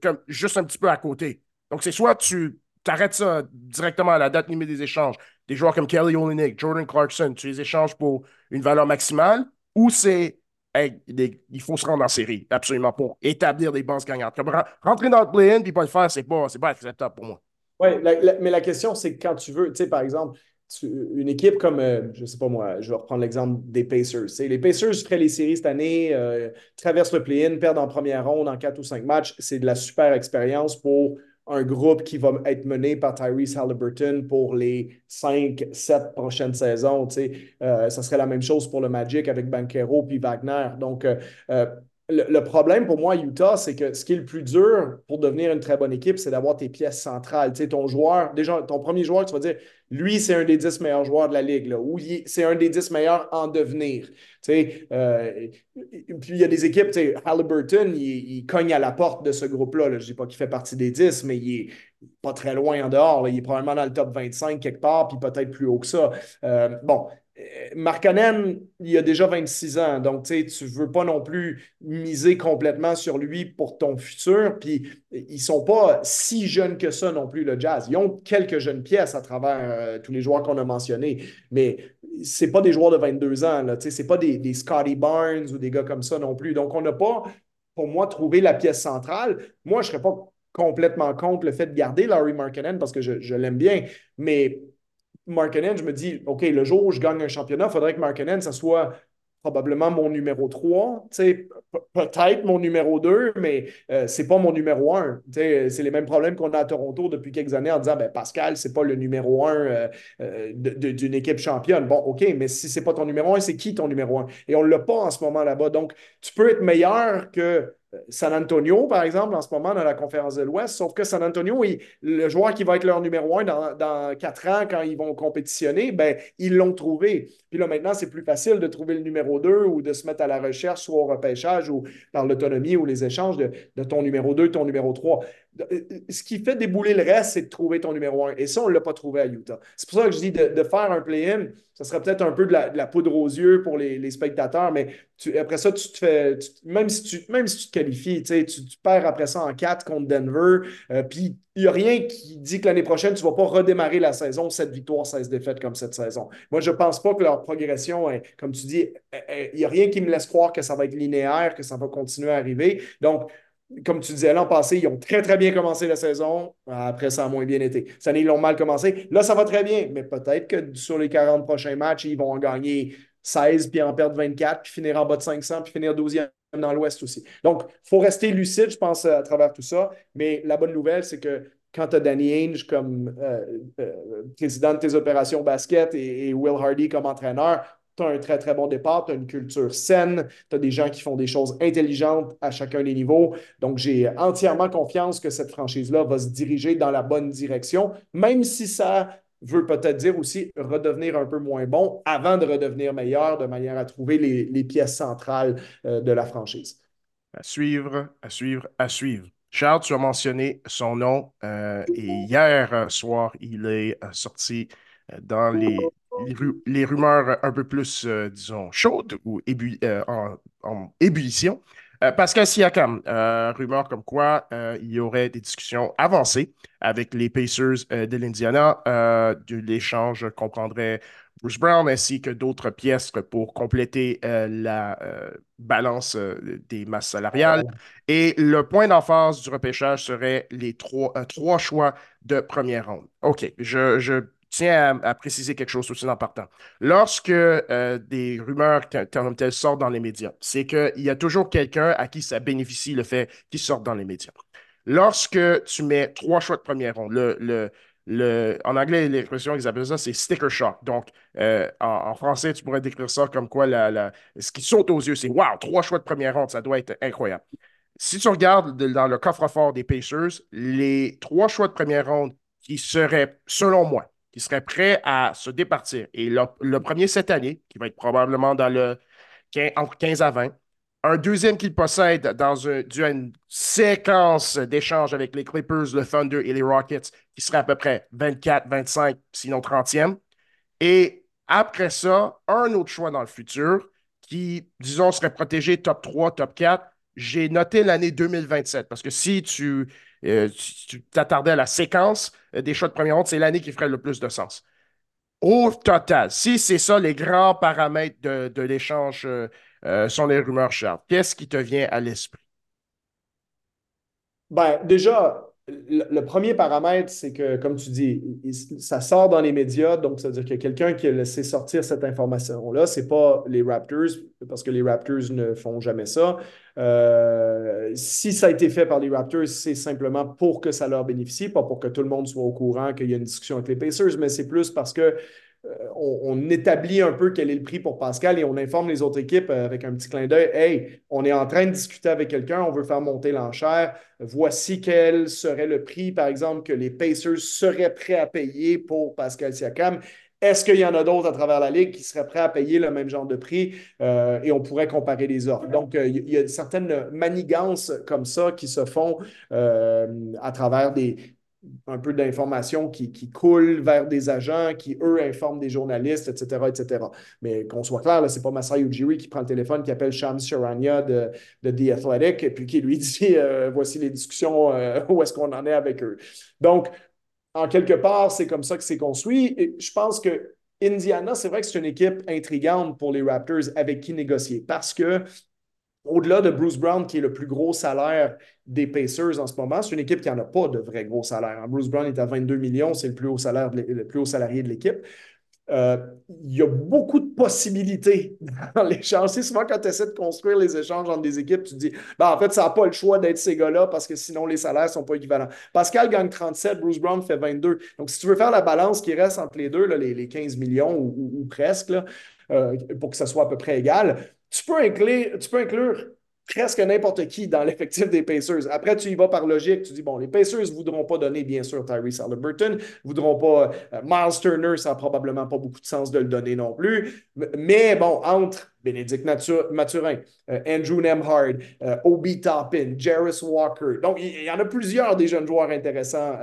comme, juste un petit peu à côté. Donc, c'est soit tu arrêtes ça directement à la date limite des échanges, des joueurs comme Kelly Olynyk, Jordan Clarkson, tu les échanges pour une valeur maximale, ou c'est il faut se rendre en série, absolument, pour établir des bases gagnantes. rentrer dans le play-in et pas le faire, c'est pas, pas acceptable pour moi. Oui, mais la question, c'est quand tu veux, tu sais, par exemple, une équipe comme, euh, je ne sais pas moi, je vais reprendre l'exemple des Pacers. les Pacers feraient les séries cette année, euh, traversent le play-in, perdent en première ronde en quatre ou cinq matchs. C'est de la super expérience pour un groupe qui va être mené par Tyrese Halliburton pour les cinq, sept prochaines saisons. Euh, ça serait la même chose pour le Magic avec Banquero puis Wagner. Donc, le, problème pour moi à Utah, c'est que ce qui est le plus dur pour devenir une très bonne équipe, c'est d'avoir tes pièces centrales. Tu sais, ton joueur, déjà, ton premier joueur, tu vas dire, lui, c'est un des dix meilleurs joueurs de la ligue, là, ou c'est un des dix meilleurs en devenir. Tu sais, euh, puis il y a des équipes, tu sais, Halliburton, il, cogne à la porte de ce groupe-là. Je ne dis pas qu'il fait partie des dix, mais il est pas très loin en dehors. Il est probablement dans le top 25 quelque part, puis peut-être plus haut que ça. Euh, bon, Markkanen, il a déjà 26 ans, donc tu ne veux pas non plus miser complètement sur lui pour ton futur. Puis ils ne sont pas si jeunes que ça non plus, le Jazz. Ils ont quelques jeunes pièces à travers euh, tous les joueurs qu'on a mentionnés, mais ce pas des joueurs de 22 ans. Ce n'est pas des, Scotty Barnes ou des gars comme ça non plus. Donc on n'a pas, pour moi, trouvé la pièce centrale. Moi, je ne serais pas complètement contre le fait de garder Larry Markkanen parce que je l'aime bien, mais Markkanen, je me dis, OK, le jour où je gagne un championnat, il faudrait que Markkanen, ça soit probablement mon numéro 3, peut-être mon numéro 2, mais euh, c'est pas mon numéro 1. C'est les mêmes problèmes qu'on a à Toronto depuis quelques années en disant ben, Pascal, c'est pas le numéro 1 euh, euh, d'une équipe championne. Bon, OK, mais si c'est pas ton numéro 1, c'est qui ton numéro 1? Et on l'a pas en ce moment là-bas. Donc, tu peux être meilleur que San Antonio, par exemple, en ce moment dans la conférence de l'Ouest, sauf que San Antonio, le joueur qui va être leur numéro un dans, quatre ans quand ils vont compétitionner, ben, ils l'ont trouvé. Puis là, maintenant, c'est plus facile de trouver le numéro deux ou de se mettre à la recherche, soit au repêchage ou par l'autonomie ou les échanges de, ton numéro 2, ton numéro 3. Euh, ce qui fait débouler le reste, c'est de trouver ton numéro un. Et ça, on ne l'a pas trouvé à Utah. C'est pour ça que je dis de, faire un play-in, ça serait peut-être un peu de la, poudre aux yeux pour les, spectateurs, mais après ça, tu te fais, même, si tu, même si tu te qualifies, tu, tu, perds après ça en 4 contre Denver, euh, puis il n'y a rien qui dit que l'année prochaine, tu ne vas pas redémarrer la saison, 7 victoires, 16 défaites comme cette saison. Moi, je ne pense pas que leur progression, est, comme tu dis, il n'y a rien qui me laisse croire que ça va être linéaire, que ça va continuer à arriver. Donc, comme tu disais, l'an passé, ils ont très, très bien commencé la saison. Après, ça a moins bien été. Cette année, ils l'ont mal commencé. Là, ça va très bien, mais peut-être que sur les 40 prochains matchs, ils vont en gagner 16, puis en perdre 24, puis finir en bas de 500, puis finir 12e dans l'Ouest aussi. Donc, il faut rester lucide, je pense, à travers tout ça. Mais la bonne nouvelle, c'est que quand tu as Danny Ainge comme euh, euh, président de tes opérations basket et Will Hardy comme entraîneur, tu as un très, très bon départ, tu as une culture saine, tu as des gens qui font des choses intelligentes à chacun des niveaux. Donc, j'ai entièrement confiance que cette franchise-là va se diriger dans la bonne direction, même si ça veut peut-être dire aussi redevenir un peu moins bon avant de redevenir meilleur de manière à trouver les, pièces centrales euh, de la franchise. À suivre, à suivre, à suivre. Charles, tu as mentionné son nom euh, et hier soir, il est euh, sorti dans les les, rumeurs un peu plus, euh, disons, chaudes ou euh, en, ébullition. Euh, Pascal Siakam, rumeur comme quoi il y aurait des discussions avancées avec les Pacers de l'Indiana. de l'échange comprendrait Bruce Brown ainsi que d'autres pièces pour compléter la balance des masses salariales. Et le point d'emphase du repêchage serait les trois, trois choix de première ronde. OK, je, je tiens à, préciser quelque chose aussi en partant. Lorsque euh, des rumeurs telles sortent dans les médias, c'est qu'il y a toujours quelqu'un à qui ça bénéficie le fait qu'ils sortent dans les médias. Lorsque tu mets trois choix de première ronde, le, le, en anglais, l'expression qu'ils appellent ça, c'est sticker shock. Donc, euh, en, français, tu pourrais décrire ça comme quoi ce qui saute aux yeux, c'est Wow, trois choix de première ronde, ça doit être incroyable. Si tu regardes dans le coffre-fort des Pacers, les trois choix de première ronde qui seraient, selon moi, qui seraient prêts à se départir, et le, premier cette année, qui va être probablement dans le entre 15 à 20, un deuxième qu'il possède dans une séquence d'échanges avec les Clippers, le Thunder et les Rockets, qui serait à peu près 24, 25, sinon 30e. Et après ça, un autre choix dans le futur qui, disons, serait protégé top 3, top 4. J'ai noté l'année 2027 parce que si tu euh, t'attardais à la séquence euh, des choix de première ronde, c'est l'année qui ferait le plus de sens. Au total, si c'est ça les grands paramètres de, l'échange euh, sont les rumeurs, Charles, qu'est-ce qui te vient à l'esprit? Ben, déjà, le, premier paramètre, c'est que, comme tu dis, ça sort dans les médias, donc ça veut dire qu'il y a quelqu'un qui a laissé sortir cette information-là. Ce n'est pas les Raptors, parce que les Raptors ne font jamais ça. Euh, si ça a été fait par les Raptors, c'est simplement pour que ça leur bénéficie, pas pour que tout le monde soit au courant qu'il y a une discussion avec les Pacers, mais c'est plus parce que euh, on, établit un peu quel est le prix pour Pascal et on informe les autres équipes euh, avec un petit clin d'œil. Hey, on est en train de discuter avec quelqu'un, on veut faire monter l'enchère. Voici quel serait le prix, par exemple, que les Pacers seraient prêts à payer pour Pascal Siakam. Est-ce qu'il y en a d'autres à travers la Ligue qui seraient prêts à payer le même genre de prix? Euh, et on pourrait comparer les offres? Donc, il y a certaines manigances comme ça qui se font à travers des, un peu d'informations qui, qui, coulent vers des agents qui, eux, informent des journalistes, etc., etc. Mais qu'on soit clair, ce n'est pas Masai Ujiri qui prend le téléphone, qui appelle Shams Sharania de, The Athletic et puis qui lui dit euh, voici les discussions, euh, où est-ce qu'on en est avec eux. Donc, en quelque part, c'est comme ça que c'est construit. Et je pense que Indiana, c'est vrai que c'est une équipe intrigante pour les Raptors avec qui négocier parce que au-delà de Bruce Brown, qui est le plus gros salaire des Pacers en ce moment, c'est une équipe qui n'en a pas de vrai gros salaire. Hein. Bruce Brown est à 22 millions, c'est le plus haut salaire, le plus haut salarié de l'équipe. Euh, il y a beaucoup de possibilités dans l'échange. C'est souvent quand tu essaies de construire les échanges entre des équipes, tu te dis, ben, en fait, ça n'a pas le choix d'être ces gars-là parce que sinon les salaires ne sont pas équivalents. Pascal gagne 37, Bruce Brown fait 22. Donc, si tu veux faire la balance qui reste entre les deux, les, 15 millions ou, presque, euh, pour que ça soit à peu près égal, tu peux inclure, presque n'importe qui dans l'effectif des Pacers. Après, tu y vas par logique. Tu dis, bon, les Pacers ne voudront pas donner, bien sûr, Tyrese Halliburton, ne voudront pas euh, Miles Turner, ça n'a probablement pas beaucoup de sens de le donner non plus. Mais bon, entre Bénédicte Mathurin, euh, Andrew Nemhard, euh, Obi Toppin, Jarris Walker. Donc, il y, en a plusieurs des jeunes joueurs intéressants.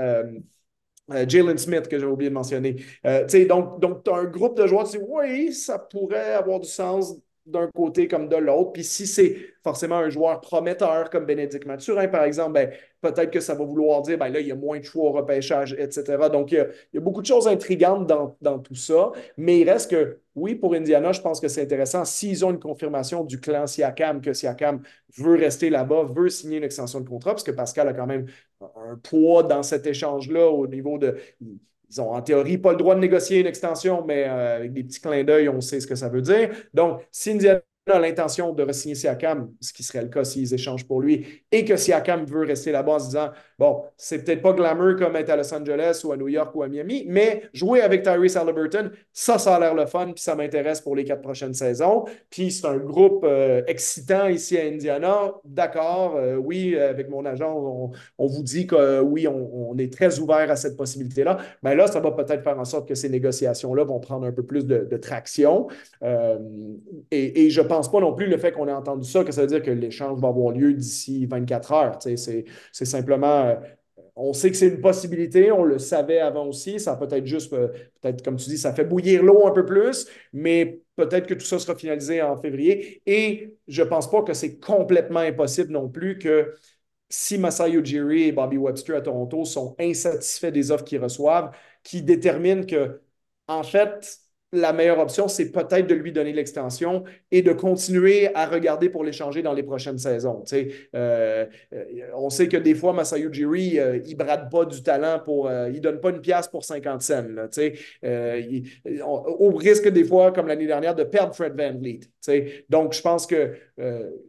Jalen Smith, que j'ai oublié de mentionner. donc, donc tu as un groupe de joueurs, tu dis, oui, ça pourrait avoir du sens d'un côté comme de l'autre. Puis si c'est forcément un joueur prometteur comme Bénédicte Mathurin, par exemple, ben, peut-être que ça va vouloir dire, ben là, il y a moins de choix au repêchage, etc. Donc, il y a, beaucoup de choses intrigantes dans, tout ça. Mais il reste que, oui, pour Indiana, je pense que c'est intéressant s'ils ont une confirmation du clan Siakam, que Siakam veut rester là-bas, veut signer une extension de contrat, parce que Pascal a quand même un poids dans cet échange-là au niveau de ils ont en théorie pas le droit de négocier une extension, mais euh, avec des petits clins d'œil, on sait ce que ça veut dire. Donc, si Indiana a l'intention de re-signer Siakam, ce qui serait le cas s'ils échangent pour lui, et que Siakam veut rester là-bas en se disant Bon, c'est peut-être pas glamour comme être à Los Angeles ou à New York ou à Miami, mais jouer avec Tyrese Halliburton, ça, ça a l'air le fun, puis ça m'intéresse pour les quatre prochaines saisons. Puis c'est un groupe euh, excitant ici à Indiana. D'accord, euh, oui, avec mon agent, on, vous dit que oui, on, est très ouvert à cette possibilité-là. Mais là, ça va peut-être faire en sorte que ces négociations-là vont prendre un peu plus de, traction. Euh, et, et je pense pas non plus le fait qu'on ait entendu ça, que ça veut dire que l'échange va avoir lieu d'ici 24 heures. C'est simplement euh, on sait que c'est une possibilité, on le savait avant aussi. Ça peut-être juste, euh, peut-être comme tu dis, ça fait bouillir l'eau un peu plus, mais peut-être que tout ça sera finalisé en février. Et je ne pense pas que c'est complètement impossible non plus que si Masai Ujiri et Bobby Webster à Toronto sont insatisfaits des offres qu'ils reçoivent, qui déterminent que, en fait, la meilleure option, c'est peut-être de lui donner l'extension et de continuer à regarder pour l'échanger dans les prochaines saisons. Euh, euh, on sait que des fois, Masayu Jiri, euh, il brade pas du talent pour. il ne donne pas une pièce pour 50 cents. au risque, des fois, comme l'année dernière, de perdre Fred Van Vliet. Donc, je pense que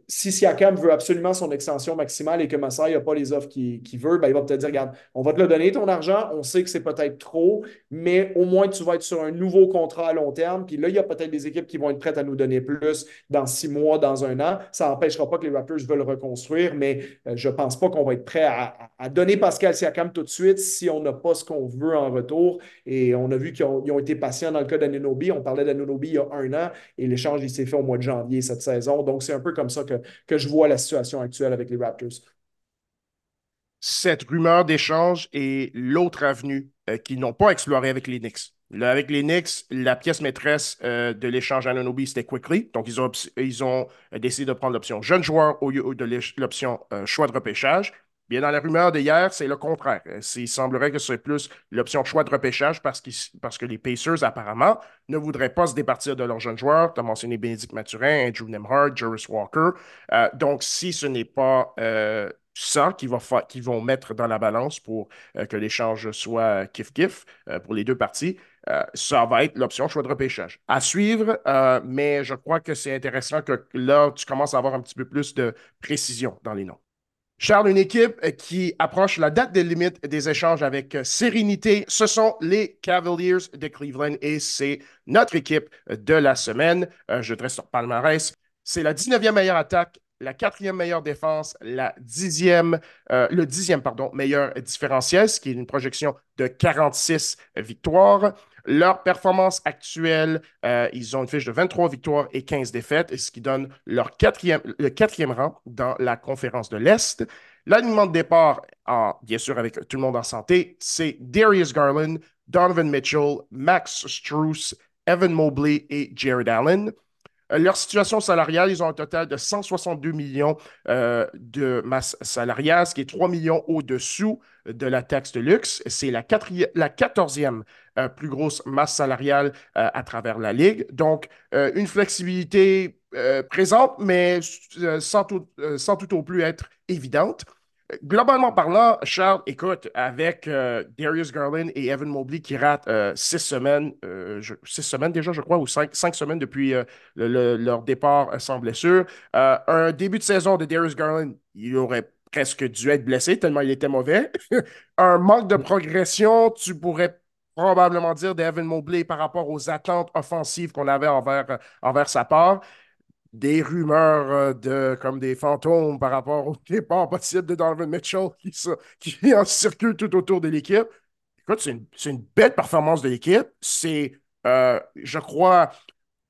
si Siakam veut absolument son extension maximale et que Masai n'a pas les offres qu'il veut, ben, il va peut-être dire regarde, on va te le donner ton argent, on sait que c'est peut-être trop, mais au moins tu vas être sur un nouveau contrat long terme. Puis là, il y a peut-être des équipes qui vont être prêtes à nous donner plus dans six mois, dans un an. Ça n'empêchera pas que les Raptors veulent reconstruire, mais euh, je ne pense pas qu'on va être prêt à, donner Pascal Siakam tout de suite si on n'a pas ce qu'on veut en retour. Et on a vu qu'ils ont, été patients dans le cas d'Anunobi. On parlait d'Anunobi il y a un an et l'échange, il s'est fait au mois de janvier cette saison. Donc, c'est un peu comme ça que, que je vois la situation actuelle avec les Raptors cette rumeur d'échange est l'autre avenue euh, qu'ils n'ont pas explorée avec les Knicks avec les Knicks, la pièce maîtresse euh, de l'échange Ananobi, c'était Quickly. Donc, ils ont, euh, décidé de prendre l'option jeune joueur au lieu de l'option euh, choix de repêchage. Bien, dans la rumeur d'hier, c'est le contraire. Il semblerait que ce soit plus l'option choix de repêchage parce, parce que les Pacers, apparemment, ne voudraient pas se départir de leurs jeunes joueurs. Tu as mentionné Bénédicte Mathurin, Andrew Nemhard, Juris Walker. donc, si ce n'est pas ça qu'ils vont, vont mettre dans la balance pour que l'échange soit kiff-kiff pour les deux parties, euh, ça va être l'option choix de repêchage. À suivre, euh, mais je crois que c'est intéressant que là, tu commences à avoir un petit peu plus de précision dans les noms. Charles, une équipe qui approche la date des limites des échanges avec sérénité, ce sont les Cavaliers de Cleveland et c'est notre équipe de la semaine. Euh, je dresse sur palmarès. C'est la 19e meilleure attaque la quatrième meilleure défense, la le dixième pardon, meilleur différentiel, ce qui est une projection de 46 victoires. Leur performance actuelle, euh, ils ont une fiche de 23 victoires et 15 défaites, ce qui donne leur quatrième, le quatrième rang dans la conférence de l'Est. L'alignement de départ, bien sûr avec tout le monde en santé, c'est Darius Garland, Donovan Mitchell, Max Struess, Evan Mobley et Jared Allen. Euh, leur situation salariale, ils ont un total de 162 millions euh, de masse salariale, ce qui est 3 millions au-dessous de la taxe de luxe. C'est la, la 14e euh, plus grosse masse salariale à travers la Ligue. Donc, une flexibilité présente, mais sans tout, sans tout au plus être évidente. Globalement parlant, Charles, écoute, avec euh, Darius Garland et Evan Mobley qui ratent euh, six semaines, euh, six semaines déjà, je crois, ou cinq, semaines depuis leur départ sans blessure, un début de saison de Darius Garland, il aurait presque dû être blessé tellement il était mauvais. un manque de progression, tu pourrais probablement dire d'Evan Mobley par rapport aux attentes offensives qu'on avait envers, envers sa part des rumeurs euh, de, comme des fantômes par rapport au départ possible de Donovan Mitchell qui, qui en circule tout autour de l'équipe. Écoute, c'est une, belle performance de l'équipe. C'est, euh, je crois,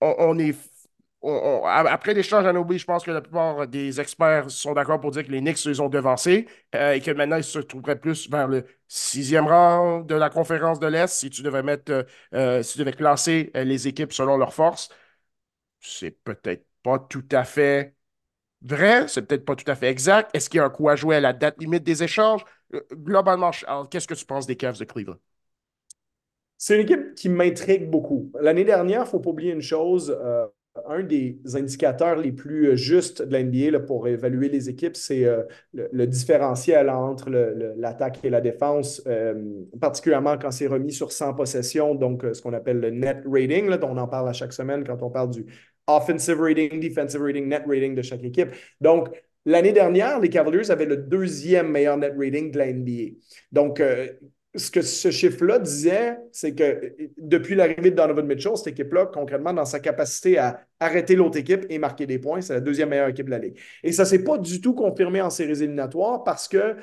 on, est. après l'échange à Nobly, je pense que la plupart des experts sont d'accord pour dire que les Knicks les ont devancés euh, et que maintenant ils se trouveraient plus vers le sixième rang de la conférence de l'Est si tu devais mettre, si tu devais classer les équipes selon leur force. C'est peut-être pas tout à fait vrai, c'est peut-être pas tout à fait exact. Est-ce qu'il y a un coup à jouer à la date limite des échanges? Euh, globalement, qu'est-ce que tu penses des Cavs de Cleveland? C'est une équipe qui m'intrigue beaucoup. L'année dernière, il ne faut pas oublier une chose. Euh, un des indicateurs les plus euh, justes de l'NBA pour évaluer les équipes, c'est le, différentiel entre l'attaque et la défense, particulièrement quand c'est remis sur 100 possessions, donc ce qu'on appelle le net rating, dont on en parle à chaque semaine quand on parle du offensive rating, defensive rating, net rating de chaque équipe. Donc, l'année dernière, les Cavaliers avaient le deuxième meilleur net rating de la NBA. Donc, euh, ce que ce chiffre-là disait, c'est que depuis l'arrivée de Donovan Mitchell, cette équipe-là, concrètement, dans sa capacité à arrêter l'autre équipe et marquer des points, c'est la deuxième meilleure équipe de la Ligue. Et ça ne s'est pas du tout confirmé en séries éliminatoires parce que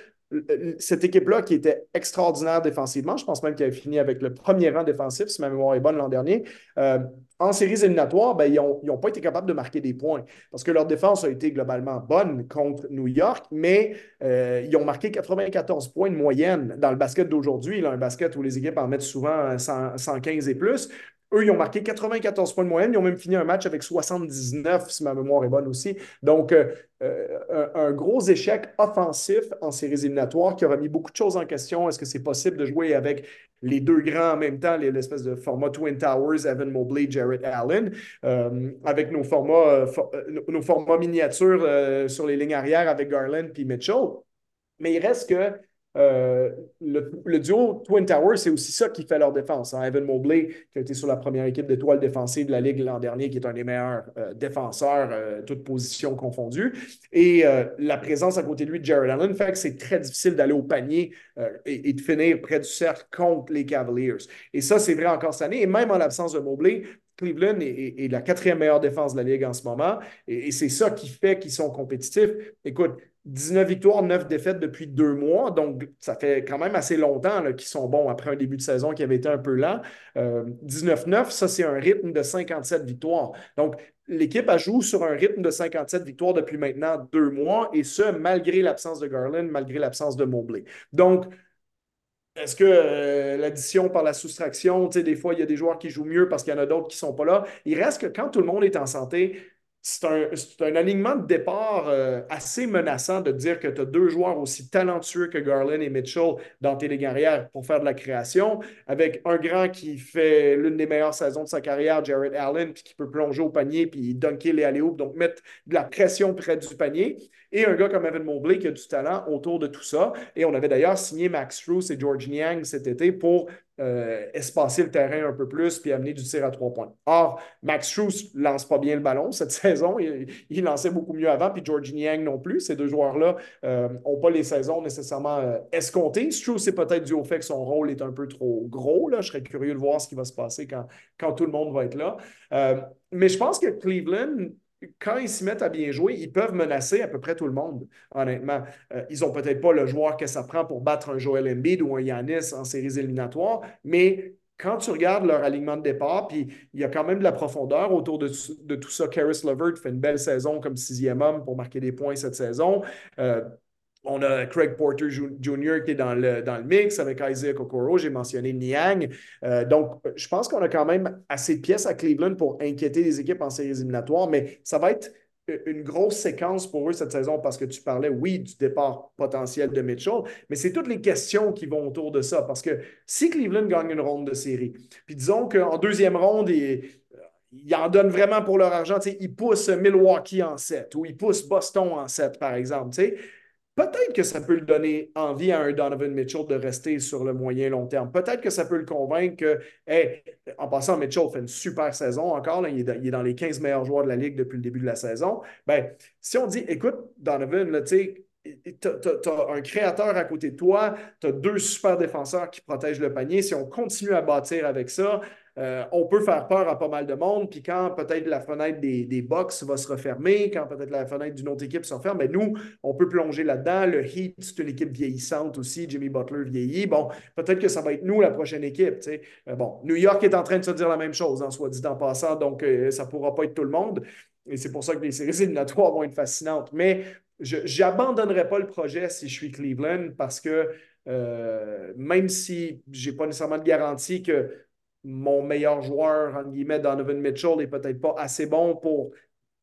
cette équipe-là qui était extraordinaire défensivement, je pense même qu'elle a fini avec le premier rang défensif, si ma mémoire est bonne l'an dernier, euh, en séries éliminatoires, ben, ils n'ont pas été capables de marquer des points parce que leur défense a été globalement bonne contre New York, mais euh, ils ont marqué 94 points de moyenne dans le basket d'aujourd'hui, un basket où les équipes en mettent souvent 115 et plus. Eux, ils ont marqué 94 points de moyenne. Ils ont même fini un match avec 79, si ma mémoire est bonne aussi. Donc, euh, euh, un, gros échec offensif en séries éliminatoires qui aura mis beaucoup de choses en question. Est-ce que c'est possible de jouer avec les deux grands en même temps, l'espèce de format Twin Towers, Evan Mobley, Jarrett Allen, euh, avec nos formats, nos formats miniatures sur les lignes arrière avec Garland puis Mitchell? Mais il reste que euh, le, duo Twin Towers, c'est aussi ça qui fait leur défense. Hein. Evan Mobley, qui a été sur la première équipe d'étoiles défensives de la Ligue l'an dernier, qui est un des meilleurs euh, défenseurs, euh, toutes positions confondues. Et la présence à côté de lui de Jared Allen fait que c'est très difficile d'aller au panier et, de finir près du cercle contre les Cavaliers. Et ça, c'est vrai encore cette année. Et même en l'absence de Mobley, Cleveland est, la quatrième meilleure défense de la Ligue en ce moment. Et, et c'est ça qui fait qu'ils sont compétitifs. Écoute, 19 victoires, 9 défaites depuis deux mois. Donc, ça fait quand même assez longtemps qu'ils sont bons après un début de saison qui avait été un peu lent. 19-9, euh, ça, c'est un rythme de 57 victoires. Donc, l'équipe a joué sur un rythme de 57 victoires depuis maintenant deux mois, et ce, malgré l'absence de Garland, malgré l'absence de Mobley. Donc, est-ce que euh, l'addition par la soustraction, tu sais, des fois, il y a des joueurs qui jouent mieux parce qu'il y en a d'autres qui ne sont pas là. Il reste que quand tout le monde est en santé, c'est un, alignement de départ euh, assez menaçant de dire que tu as deux joueurs aussi talentueux que Garland et Mitchell dans tes ligues arrière pour faire de la création, avec un grand qui fait l'une des meilleures saisons de sa carrière, Jared Allen, puis qui peut plonger au panier puis dunker les alley donc mettre de la pression près du panier, et un gars comme Evan Mobley qui a du talent autour de tout ça. Et on avait d'ailleurs signé Max Struz et George Niang cet été pour euh, espacer le terrain un peu plus puis amener du tir à trois points. Or, Max Struz lance pas bien le ballon cette saison. Il, lançait beaucoup mieux avant, puis George Niang non plus. Ces deux joueurs-là n'ont euh, pas les saisons nécessairement euh, escomptées. Struz, c'est peut-être dû au fait que son rôle est un peu trop gros. Là. Je serais curieux de voir ce qui va se passer quand, quand tout le monde va être là. mais je pense que Cleveland quand ils s'y mettent à bien jouer, ils peuvent menacer à peu près tout le monde, honnêtement. Euh, ils n'ont peut-être pas le joueur que ça prend pour battre un Joel Embiid ou un Yanis en séries éliminatoires, mais quand tu regardes leur alignement de départ, puis il y a quand même de la profondeur autour de, tout ça. Caris Levert fait une belle saison comme sixième homme pour marquer des points cette saison. Euh, on a Craig Porter Jr. qui est dans le, mix avec Isaac Okoro. J'ai mentionné Niang. Euh, donc, je pense qu'on a quand même assez de pièces à Cleveland pour inquiéter les équipes en séries éliminatoires, mais ça va être une grosse séquence pour eux cette saison parce que tu parlais, oui, du départ potentiel de Mitchell, mais c'est toutes les questions qui vont autour de ça. Parce que si Cleveland gagne une ronde de série, puis disons qu'en deuxième ronde, ils, en donnent vraiment pour leur argent. Ils poussent Milwaukee en 7 ou ils poussent Boston en 7, par exemple. Peut-être que ça peut lui donner envie à un Donovan Mitchell de rester sur le moyen long terme. Peut-être que ça peut le convaincre que, en passant, Mitchell fait une super saison encore. il, est dans, les 15 meilleurs joueurs de la Ligue depuis le début de la saison. Ben, si on dit, écoute, Donovan, tu as, un créateur à côté de toi, tu as deux super défenseurs qui protègent le panier. Si on continue à bâtir avec ça, euh, on peut faire peur à pas mal de monde, puis quand peut-être la fenêtre des, des box va se refermer, quand peut-être la fenêtre d'une autre équipe se referme, ben nous, on peut plonger là-dedans. Le Heat, c'est une équipe vieillissante aussi. Jimmy Butler vieillit. Bon, peut-être que ça va être nous la prochaine équipe. Euh, bon, New York est en train de se dire la même chose, en soit dit en passant, donc euh, ça ne pourra pas être tout le monde. Et c'est pour ça que les séries éliminatoires vont être fascinantes. Mais je n'abandonnerai pas le projet si je suis Cleveland parce que même si je n'ai pas nécessairement de garantie que mon meilleur joueur, en guillemets, Donovan Mitchell, n'est peut-être pas assez bon pour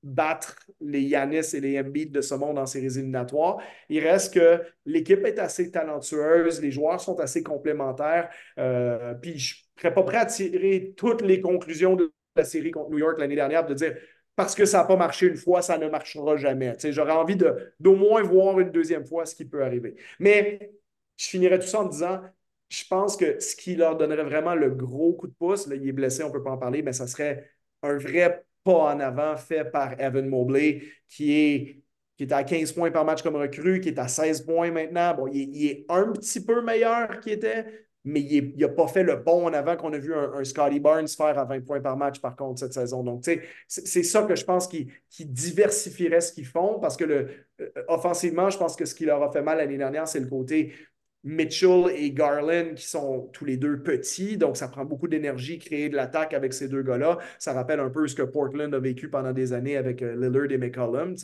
battre les Yanis et les Embiid de ce monde en séries éliminatoires. Il reste que l'équipe est assez talentueuse, les joueurs sont assez complémentaires. Euh, puis je ne serais pas prêt à tirer toutes les conclusions de la série contre New York l'année dernière de dire parce que ça n'a pas marché une fois, ça ne marchera jamais. J'aurais envie d'au moins voir une deuxième fois ce qui peut arriver. Mais je finirais tout ça en disant je pense que ce qui leur donnerait vraiment le gros coup de pouce, là, il est blessé, on ne peut pas en parler, mais ça serait un vrai pas en avant fait par Evan Mobley, qui est, qui est à 15 points par match comme recrue, qui est à 16 points maintenant. Bon, il est, un petit peu meilleur qu'il était, mais il n'a pas fait le bon en avant qu'on a vu un, Scotty Barnes faire à 20 points par match, par contre, cette saison. Donc, c'est ça que je pense qui, qui diversifierait ce qu'ils font, parce que le, euh, offensivement, je pense que ce qui leur a fait mal l'année dernière, c'est le côté Mitchell et Garland qui sont tous les deux petits, donc ça prend beaucoup d'énergie créer de l'attaque avec ces deux gars-là. Ça rappelle un peu ce que Portland a vécu pendant des années avec euh, Lillard et McCollum.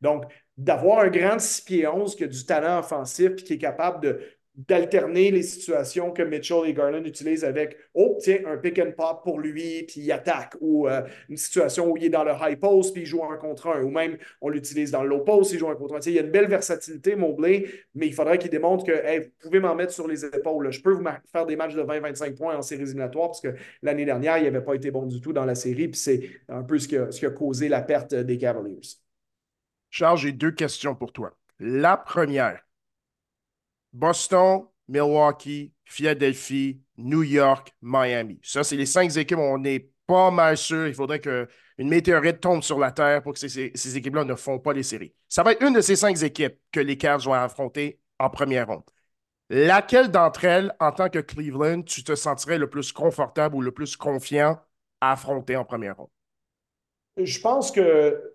Donc, d'avoir un grand 6 pieds 11 qui a du talent offensif et qui est capable de d'alterner les situations que Mitchell et Garland utilisent avec oh tiens un pick and pop pour lui puis il attaque ou euh, une situation où il est dans le high post puis il joue un contre un ou même on l'utilise dans le low post il joue un contre un. Il y a une belle versatilité Mobley mais il faudrait qu'il démontre que hey, vous pouvez m'en mettre sur les épaules je peux vous faire des matchs de 20-25 points en séries éliminatoires parce que l'année dernière il n'avait pas été bon du tout dans la série puis c'est un peu ce qui, a, ce qui a causé la perte des Cavaliers. Charles j'ai deux questions pour toi. La première Boston, Milwaukee, Philadelphie, New York, Miami. Ça, c'est les cinq équipes où on est pas mal sûr. Il faudrait qu'une météorite tombe sur la Terre pour que ces, équipes-là ne font pas les séries. Ça va être une de ces cinq équipes que les Cavs vont affronter en première ronde. Laquelle d'entre elles, en tant que Cleveland, tu te sentirais le plus confortable ou le plus confiant à affronter en première ronde? Je pense que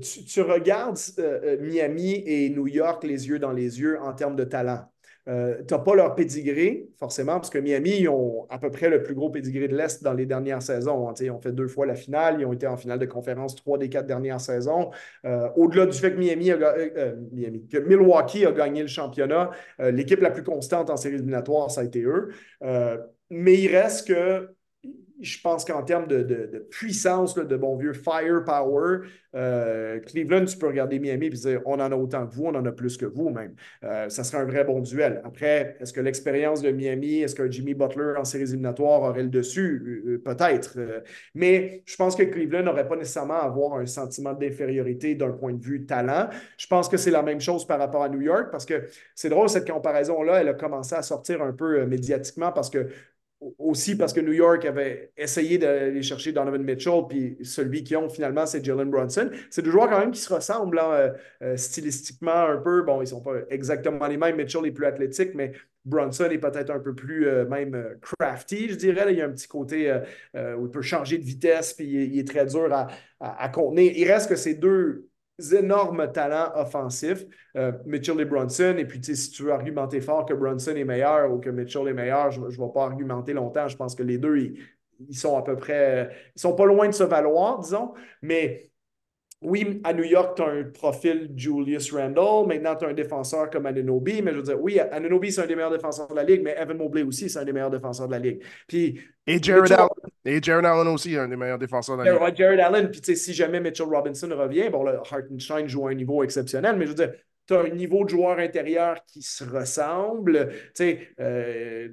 tu, regardes euh, euh, Miami et New York les yeux dans les yeux en termes de talent. Euh, tu n'as pas leur pédigré, forcément, parce que Miami, ils ont à peu près le plus gros pédigré de l'Est dans les dernières saisons. Hein. ils ont fait deux fois la finale, ils ont été en finale de conférence trois des quatre dernières saisons. Au-delà du fait que Miami, Miami que Milwaukee a gagné le championnat, l'équipe la plus constante en séries éliminatoires, ça a été eux. mais il reste que je pense qu'en termes de, puissance, de bon vieux firepower, euh, Cleveland, tu peux regarder Miami et dire on en a autant que vous, on en a plus que vous même. Euh, ça serait un vrai bon duel. Après, est-ce que l'expérience de Miami, est-ce que Jimmy Butler en séries éliminatoires aurait le dessus? Euh, peut-être. mais je pense que Cleveland n'aurait pas nécessairement à avoir un sentiment d'infériorité d'un point de vue talent. Je pense que c'est la même chose par rapport à New York parce que c'est drôle, cette comparaison-là, elle a commencé à sortir un peu médiatiquement parce que aussi parce que New York avait essayé d'aller chercher Donovan Mitchell, puis celui qui ont finalement, c'est Jalen Brunson. C'est deux joueurs quand même qui se ressemblent hein, euh, euh, stylistiquement un peu. Bon, ils ne sont pas exactement les mêmes. Mitchell est plus athlétique, mais Brunson est peut-être un peu plus euh, même crafty, je dirais. il y a un petit côté où il peut changer de vitesse, puis il, est très dur à, à, contenir. Il reste que ces deux énormes talents offensifs, euh, Mitchell et Brunson. Et puis, si tu veux argumenter fort que Brunson est meilleur ou que Mitchell est meilleur, je ne vais pas argumenter longtemps. Je pense que les deux, ils, sont à peu près. Ils sont pas loin de se valoir, disons. Mais oui, à New York, tu as un profil Julius Randle. Maintenant, tu as un défenseur comme Ananobi. Mais je veux dire, oui, Ananobi, c'est un des meilleurs défenseurs de la Ligue, mais Evan Mobley aussi, c'est un des meilleurs défenseurs de la Ligue. Puis, et Jared Allen. Et Jared Allen aussi, un des meilleurs défenseurs de la Ligue. Jared Allen, puis si jamais Mitchell Robinson revient, bon, là, Hartenstein joue à un niveau exceptionnel, mais je veux dire, tu as un niveau de joueur intérieur qui se ressemble. Euh,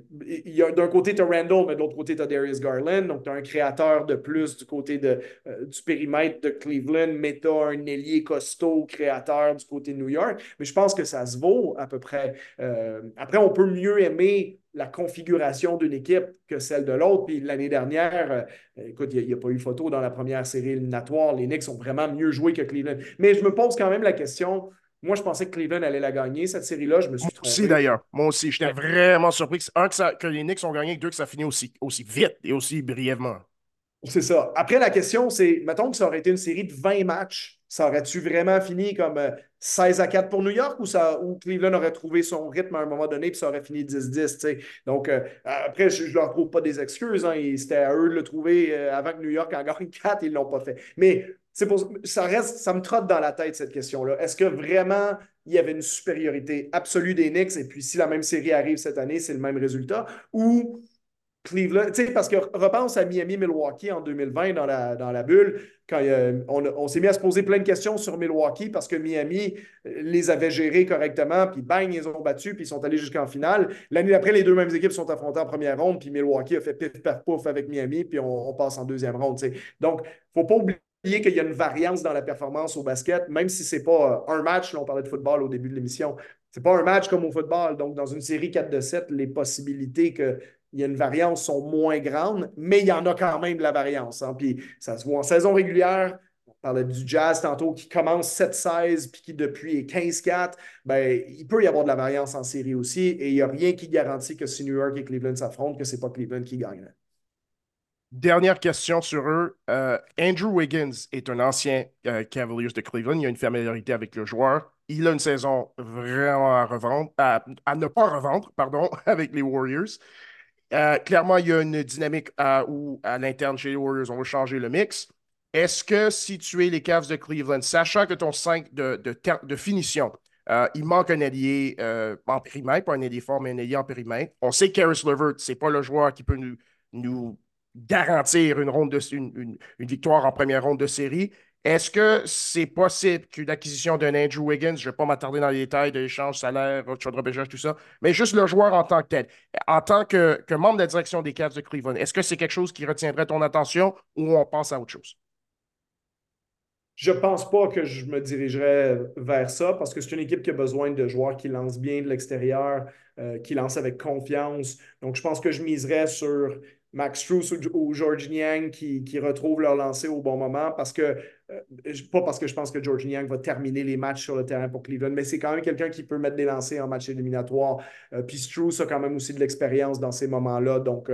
d'un côté, tu as Randall, mais de l'autre côté, tu as Darius Garland. Donc, tu as un créateur de plus du côté de, euh, du périmètre de Cleveland, mais tu as un ailier costaud créateur du côté de New York. Mais je pense que ça se vaut à peu près. Euh, après, on peut mieux aimer la configuration d'une équipe que celle de l'autre. Puis l'année dernière, écoute, il n'y a, a, pas eu photo dans la première série éliminatoire. Les Knicks ont vraiment mieux joué que Cleveland. Mais je me pose quand même la question moi, je pensais que Cleveland allait la gagner, cette série-là. Je me suis trompé. Moi aussi, d'ailleurs. Moi aussi. J'étais vraiment surpris que, un, que, les Knicks ont gagné, et deux, que ça finit aussi, aussi vite et aussi brièvement. C'est ça. Après, la question, c'est, mettons que ça aurait été une série de 20 matchs, ça aurait-tu vraiment fini comme 16 euh, à 4 pour New York ou, ça, ou Cleveland aurait trouvé son rythme à un moment donné puis ça aurait fini 10-10, Donc, euh, après, je ne leur trouve pas des excuses. Hein. C'était à eux de le trouver euh, avant que New York en gagne 4, ils ne l'ont pas fait. Mais ça me trotte dans la tête cette question-là. Est-ce que vraiment il y avait une supériorité absolue des Knicks et puis si la même série arrive cette année, c'est le même résultat? Ou Cleveland, tu sais, parce que repense à Miami-Milwaukee en 2020 dans la, dans la bulle, quand on, s'est mis à se poser plein de questions sur Milwaukee parce que Miami euh, les avait gérés correctement, puis bang, ils ont battu, puis ils sont allés jusqu'en finale. L'année d'après, les deux mêmes équipes sont affrontées en première ronde, puis Milwaukee a fait pif paf pouf avec Miami, puis on, passe en deuxième ronde. Donc, il ne faut pas oublier qu'il y a une variance dans la performance au basket, même si ce n'est pas euh, un match, là, on parlait de football au début de l'émission, ce n'est pas un match comme au football. Donc, dans une série 4 de 7, les possibilités qu'il y ait une variance sont moins grandes, mais il y en a quand même de la variance. Hein. Puis ça se voit en saison régulière. On parlait du Jazz tantôt qui commence 7-16 puis qui depuis est 15-4. Ben, il peut y avoir de la variance en série aussi et il n'y a rien qui garantit que si New York et Cleveland s'affrontent, que ce n'est pas Cleveland qui gagne. Dernière question sur eux. Euh, Andrew Wiggins est un ancien euh, Cavaliers de Cleveland. Il a une familiarité avec le joueur. Il a une saison vraiment à revendre, à, ne pas revendre, pardon, avec les Warriors. Euh, clairement, il y a une dynamique où, à l'interne chez les Warriors, on va changer le mix. Est-ce que si tu es les Cavs de Cleveland, sachant que ton 5 de, de, finition, il manque un allié en périmètre, pas un allié fort, mais un allié en périmètre. On sait que Karis Levert, ce n'est pas le joueur qui peut nous garantir une, victoire en première ronde de série. Est-ce que c'est possible qu'une acquisition d'un Andrew Wiggins, je ne vais pas m'attarder dans les détails de l'échange, salaire, repêchage, tout ça, mais juste le joueur en tant que tel, en tant que, membre de la direction des Cavs de Cleveland, est-ce que c'est quelque chose qui retiendrait ton attention ou on pense à autre chose? Je pense pas que je me dirigerais vers ça parce que c'est une équipe qui a besoin de joueurs qui lancent bien de l'extérieur, euh, qui lancent avec confiance. Donc, je pense que je miserais sur Max Struess ou, George Niang qui, retrouvent leur lancer au bon moment parce que, euh, pas parce que je pense que George Niang va terminer les matchs sur le terrain pour Cleveland, mais c'est quand même quelqu'un qui peut mettre des lancers en match éliminatoire. Euh, puis Struess a quand même aussi de l'expérience dans ces moments-là. Donc,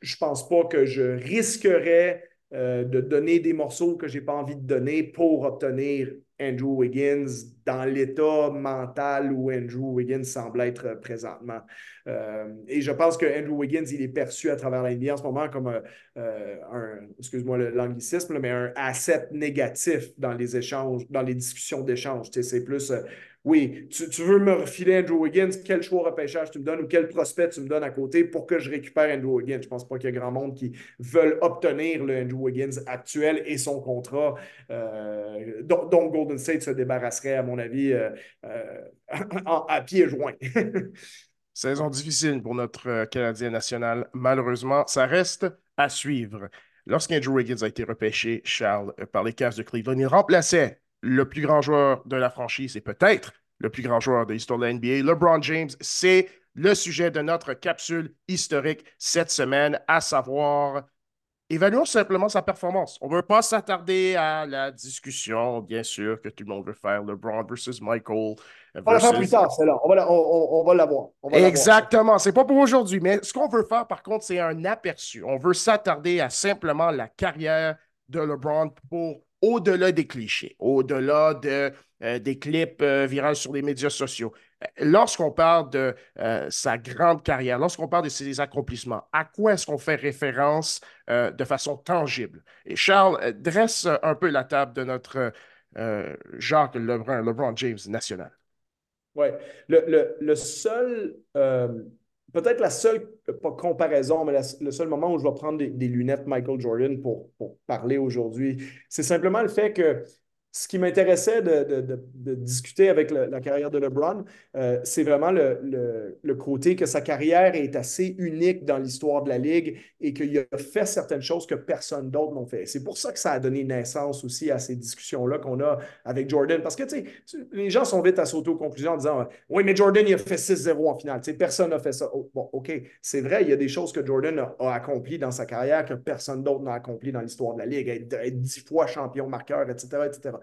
je pense pas que je risquerais euh, de donner des morceaux que je n'ai pas envie de donner pour obtenir Andrew Wiggins dans l'état mental où Andrew Wiggins semble être présentement. Euh, et je pense que Andrew Wiggins, il est perçu à travers l'NBA en ce moment comme euh, un, excuse-moi l'anglicisme, mais un asset négatif dans les échanges, dans les discussions d'échange. C'est plus oui, tu, veux me refiler Andrew Wiggins, quel choix repêchage tu me donnes ou quel prospect tu me donnes à côté pour que je récupère Andrew Wiggins? Je ne pense pas qu'il y a grand monde qui veulent obtenir le Andrew Wiggins actuel et son contrat. Euh, dont, Golden State se débarrasserait, à mon avis, euh, euh, à pieds joints. Saison difficile pour notre Canadien national. Malheureusement, ça reste à suivre. Lorsqu'Andrew Wiggins a été repêché, Charles, par les Cavs de Cleveland, il remplaçait le plus grand joueur de la franchise et peut-être le plus grand joueur de l'histoire de la NBA, LeBron James, c'est le sujet de notre capsule historique cette semaine, à savoir évaluons simplement sa performance. On ne veut pas s'attarder à la discussion, bien sûr, que tout le monde veut faire, LeBron versus Michael. On va la faire plus tard, c'est là. On va, on, va l'avoir. Exactement. C'est pas pour aujourd'hui, mais ce qu'on veut faire, par contre, c'est un aperçu. On veut s'attarder à simplement la carrière de LeBron pour au-delà des clichés, au-delà de, euh, des clips euh, viraux sur les médias sociaux. Euh, lorsqu'on parle de sa grande carrière, lorsqu'on parle de ses accomplissements, à quoi est-ce qu'on fait référence de façon tangible? Et Charles, dresse un peu la table de notre Jacques Lebrun, LeBron James national. Oui, le, le, seul peut-être la seule, pas comparaison, mais le seul moment où je vais prendre des, lunettes Michael Jordan pour parler aujourd'hui, c'est simplement le fait que ce qui m'intéressait de, discuter avec la carrière de LeBron, euh, c'est vraiment le, côté que sa carrière est assez unique dans l'histoire de la Ligue et qu'il a fait certaines choses que personne d'autre n'a fait. C'est pour ça que ça a donné naissance aussi à ces discussions-là qu'on a avec Jordan. Parce que, tu sais, les gens sont vite à sauter aux conclusions en disant Oui, mais Jordan, il a fait 6-0 en finale. Personne n'a fait ça. Oh, bon, OK, c'est vrai, il y a des choses que Jordan a, a accomplies dans sa carrière que personne d'autre n'a accomplies dans l'histoire de la Ligue. Être dix fois champion marqueur, etc., etc.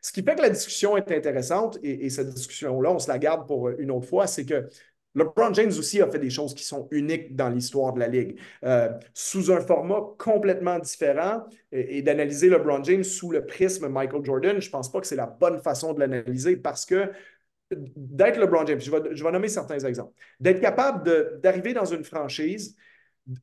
Ce qui fait que la discussion est intéressante et, cette discussion-là, on se la garde pour une autre fois, c'est que LeBron James aussi a fait des choses qui sont uniques dans l'histoire de la Ligue, euh, sous un format complètement différent. Et, d'analyser LeBron James sous le prisme Michael Jordan, je ne pense pas que c'est la bonne façon de l'analyser parce que d'être LeBron James, je vais, nommer certains exemples, d'être capable d'arriver dans une franchise,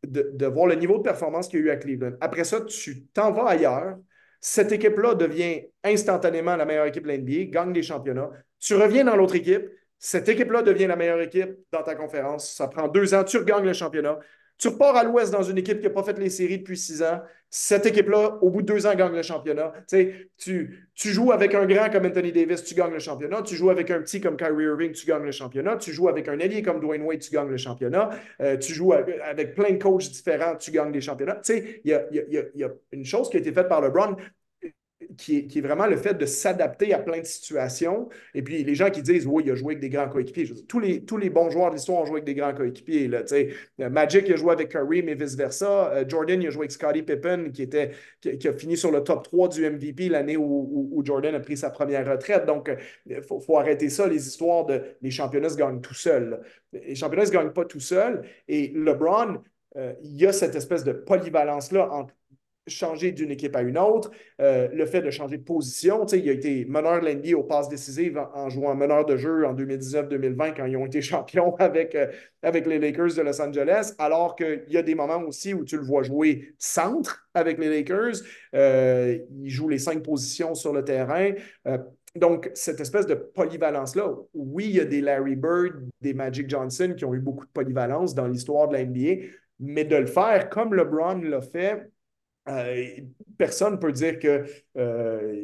de, voir le niveau de performance qu'il y a eu à Cleveland. Après ça, tu t'en vas ailleurs, cette équipe-là devient instantanément la meilleure équipe de l'NBA, gagne des championnats. Tu reviens dans l'autre équipe, cette équipe-là devient la meilleure équipe dans ta conférence. Ça prend deux ans, tu regagnes le championnat. Tu repars à l'Ouest dans une équipe qui n'a pas fait les séries depuis six ans. Cette équipe-là, au bout de deux ans, gagne le championnat. Tu, tu joues avec un grand comme Anthony Davis, tu gagnes le championnat. Tu joues avec un petit comme Kyrie Irving, tu gagnes le championnat. Tu joues avec un allié comme Dwayne Wade, tu gagnes le championnat. Euh, tu joues avec plein de coachs différents, tu gagnes des championnats. Il y a, y a, une chose qui a été faite par LeBron qui est, vraiment le fait de s'adapter à plein de situations. Et puis, les gens qui disent, oui, il a joué avec des grands coéquipiers. tous, les, tous les bons joueurs de l'histoire ont joué avec des grands coéquipiers. Euh, Magic a joué avec Curry, mais vice-versa. Euh, Jordan a joué avec Scottie Pippen, qui, était, qui, a fini sur le top 3 du MVP l'année où, Jordan a pris sa première retraite. Donc, il euh, faut, arrêter ça, les histoires de les championnats se gagnent tout seuls. Les championnats ne se gagnent pas tout seuls. Et LeBron, il y a cette espèce de polyvalence-là entre changer d'une équipe à une autre, euh, le fait de changer de position. Il a été meneur de l'NBA aux passes décisives en, jouant meneur de jeu en 2019-2020 quand ils ont été champions avec, euh, avec les Lakers de Los Angeles, alors qu'il y a des moments aussi où tu le vois jouer centre avec les Lakers. Euh, il joue les cinq positions sur le terrain. donc, cette espèce de polyvalence-là, oui, il y a des Larry Bird, des Magic Johnson qui ont eu beaucoup de polyvalence dans l'histoire de la NBA, mais de le faire comme LeBron l'a fait, euh, personne ne peut dire qu'il euh,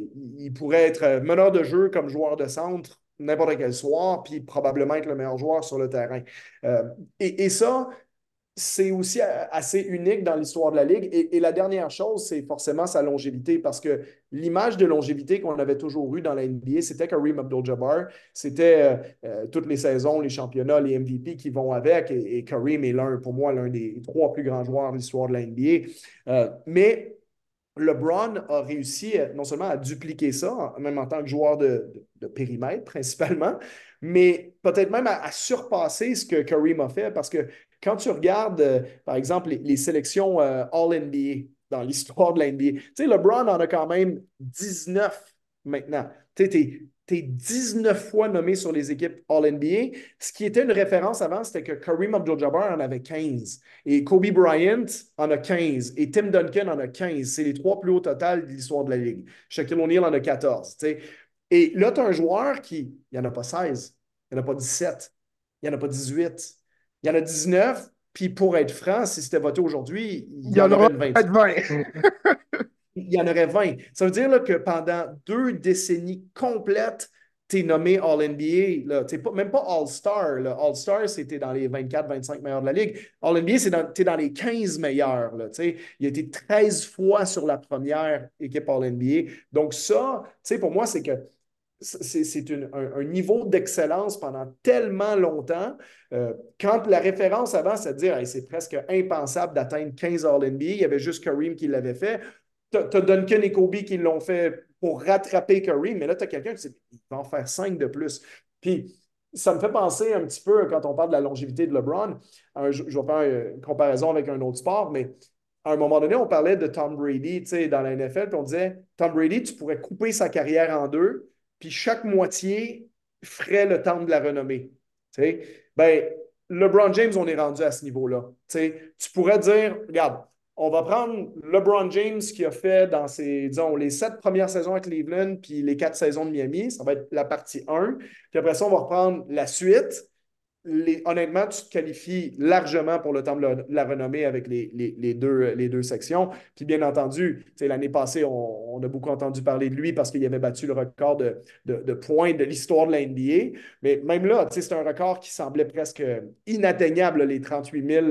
pourrait être meneur de jeu comme joueur de centre n'importe quel soir, puis probablement être le meilleur joueur sur le terrain. Euh, et, et, ça, c'est aussi assez unique dans l'histoire de la Ligue. Et, la dernière chose, c'est forcément sa longévité, parce que l'image de longévité qu'on avait toujours eue dans la NBA, c'était Kareem Abdul-Jabbar. C'était euh, euh, toutes les saisons, les championnats, les MVP qui vont avec. Et, Kareem est l'un, pour moi, l'un des trois plus grands joueurs de l'histoire de la NBA. Euh, mais LeBron a réussi non seulement à dupliquer ça, même en tant que joueur de, périmètre principalement, mais peut-être même à, surpasser ce que Kareem a fait parce que quand tu regardes, euh, par exemple, les, sélections euh, All-NBA dans l'histoire de l'NBA, tu sais, LeBron en a quand même 19 maintenant. Tu sais, tu es 19 fois nommé sur les équipes All-NBA. Ce qui était une référence avant, c'était que Kareem Abdul-Jabbar en avait 15. Et Kobe Bryant en a 15. Et Tim Duncan en a 15. C'est les trois plus hauts total de l'histoire de la Ligue. Shaquille O'Neal en a 14. Et là, tu as un joueur qui, il n'y en a pas 16, il n'y en a pas 17, il n'y en a pas 18, il y en a 19. Puis pour être franc, si c'était voté aujourd'hui, il y, en, aurait 20. il y en aurait 20. Ça veut dire que pendant deux décennies complètes, tu es nommé All-NBA. Même pas All-Star. All-Star, c'était dans les 24-25 meilleurs de la Ligue. All-NBA, c'est dans, dans les 15 meilleurs. Là, il a été 13 fois sur la première équipe All-NBA. Donc ça, pour moi, c'est que c'est un, niveau d'excellence pendant tellement longtemps. Euh, quand la référence avant, c'est à dire c'est presque impensable d'atteindre 15 All-NBA, il y avait juste Kareem qui l'avait fait. Tu as, Duncan et Kobe qui l'ont fait pour rattraper Kareem, mais là, tu as quelqu'un qui va en faire 5 de plus. Puis, ça me fait penser un petit peu, quand on parle de la longévité de LeBron, je, vais faire une comparaison avec un autre sport, mais à un moment donné, on parlait de Tom Brady dans la NFL, puis on disait Tom Brady, tu pourrais couper sa carrière en deux, puis chaque moitié ferait le temps de la renommée. Ben, LeBron James, on est rendu à ce niveau-là. Tu pourrais dire, regarde, on va prendre LeBron James qui a fait dans ses, disons, les sept premières saisons à Cleveland, puis les quatre saisons de Miami. Ça va être la partie 1. Puis après ça, on va reprendre la suite honnêtement, tu te qualifies largement pour le temps de la, renommée avec les, deux, sections. Puis bien entendu, l'année passée, on, a beaucoup entendu parler de lui parce qu'il avait battu le record de, points de l'histoire de la NBA. Mais même là, c'est un record qui semblait presque inatteignable, les 38, 000,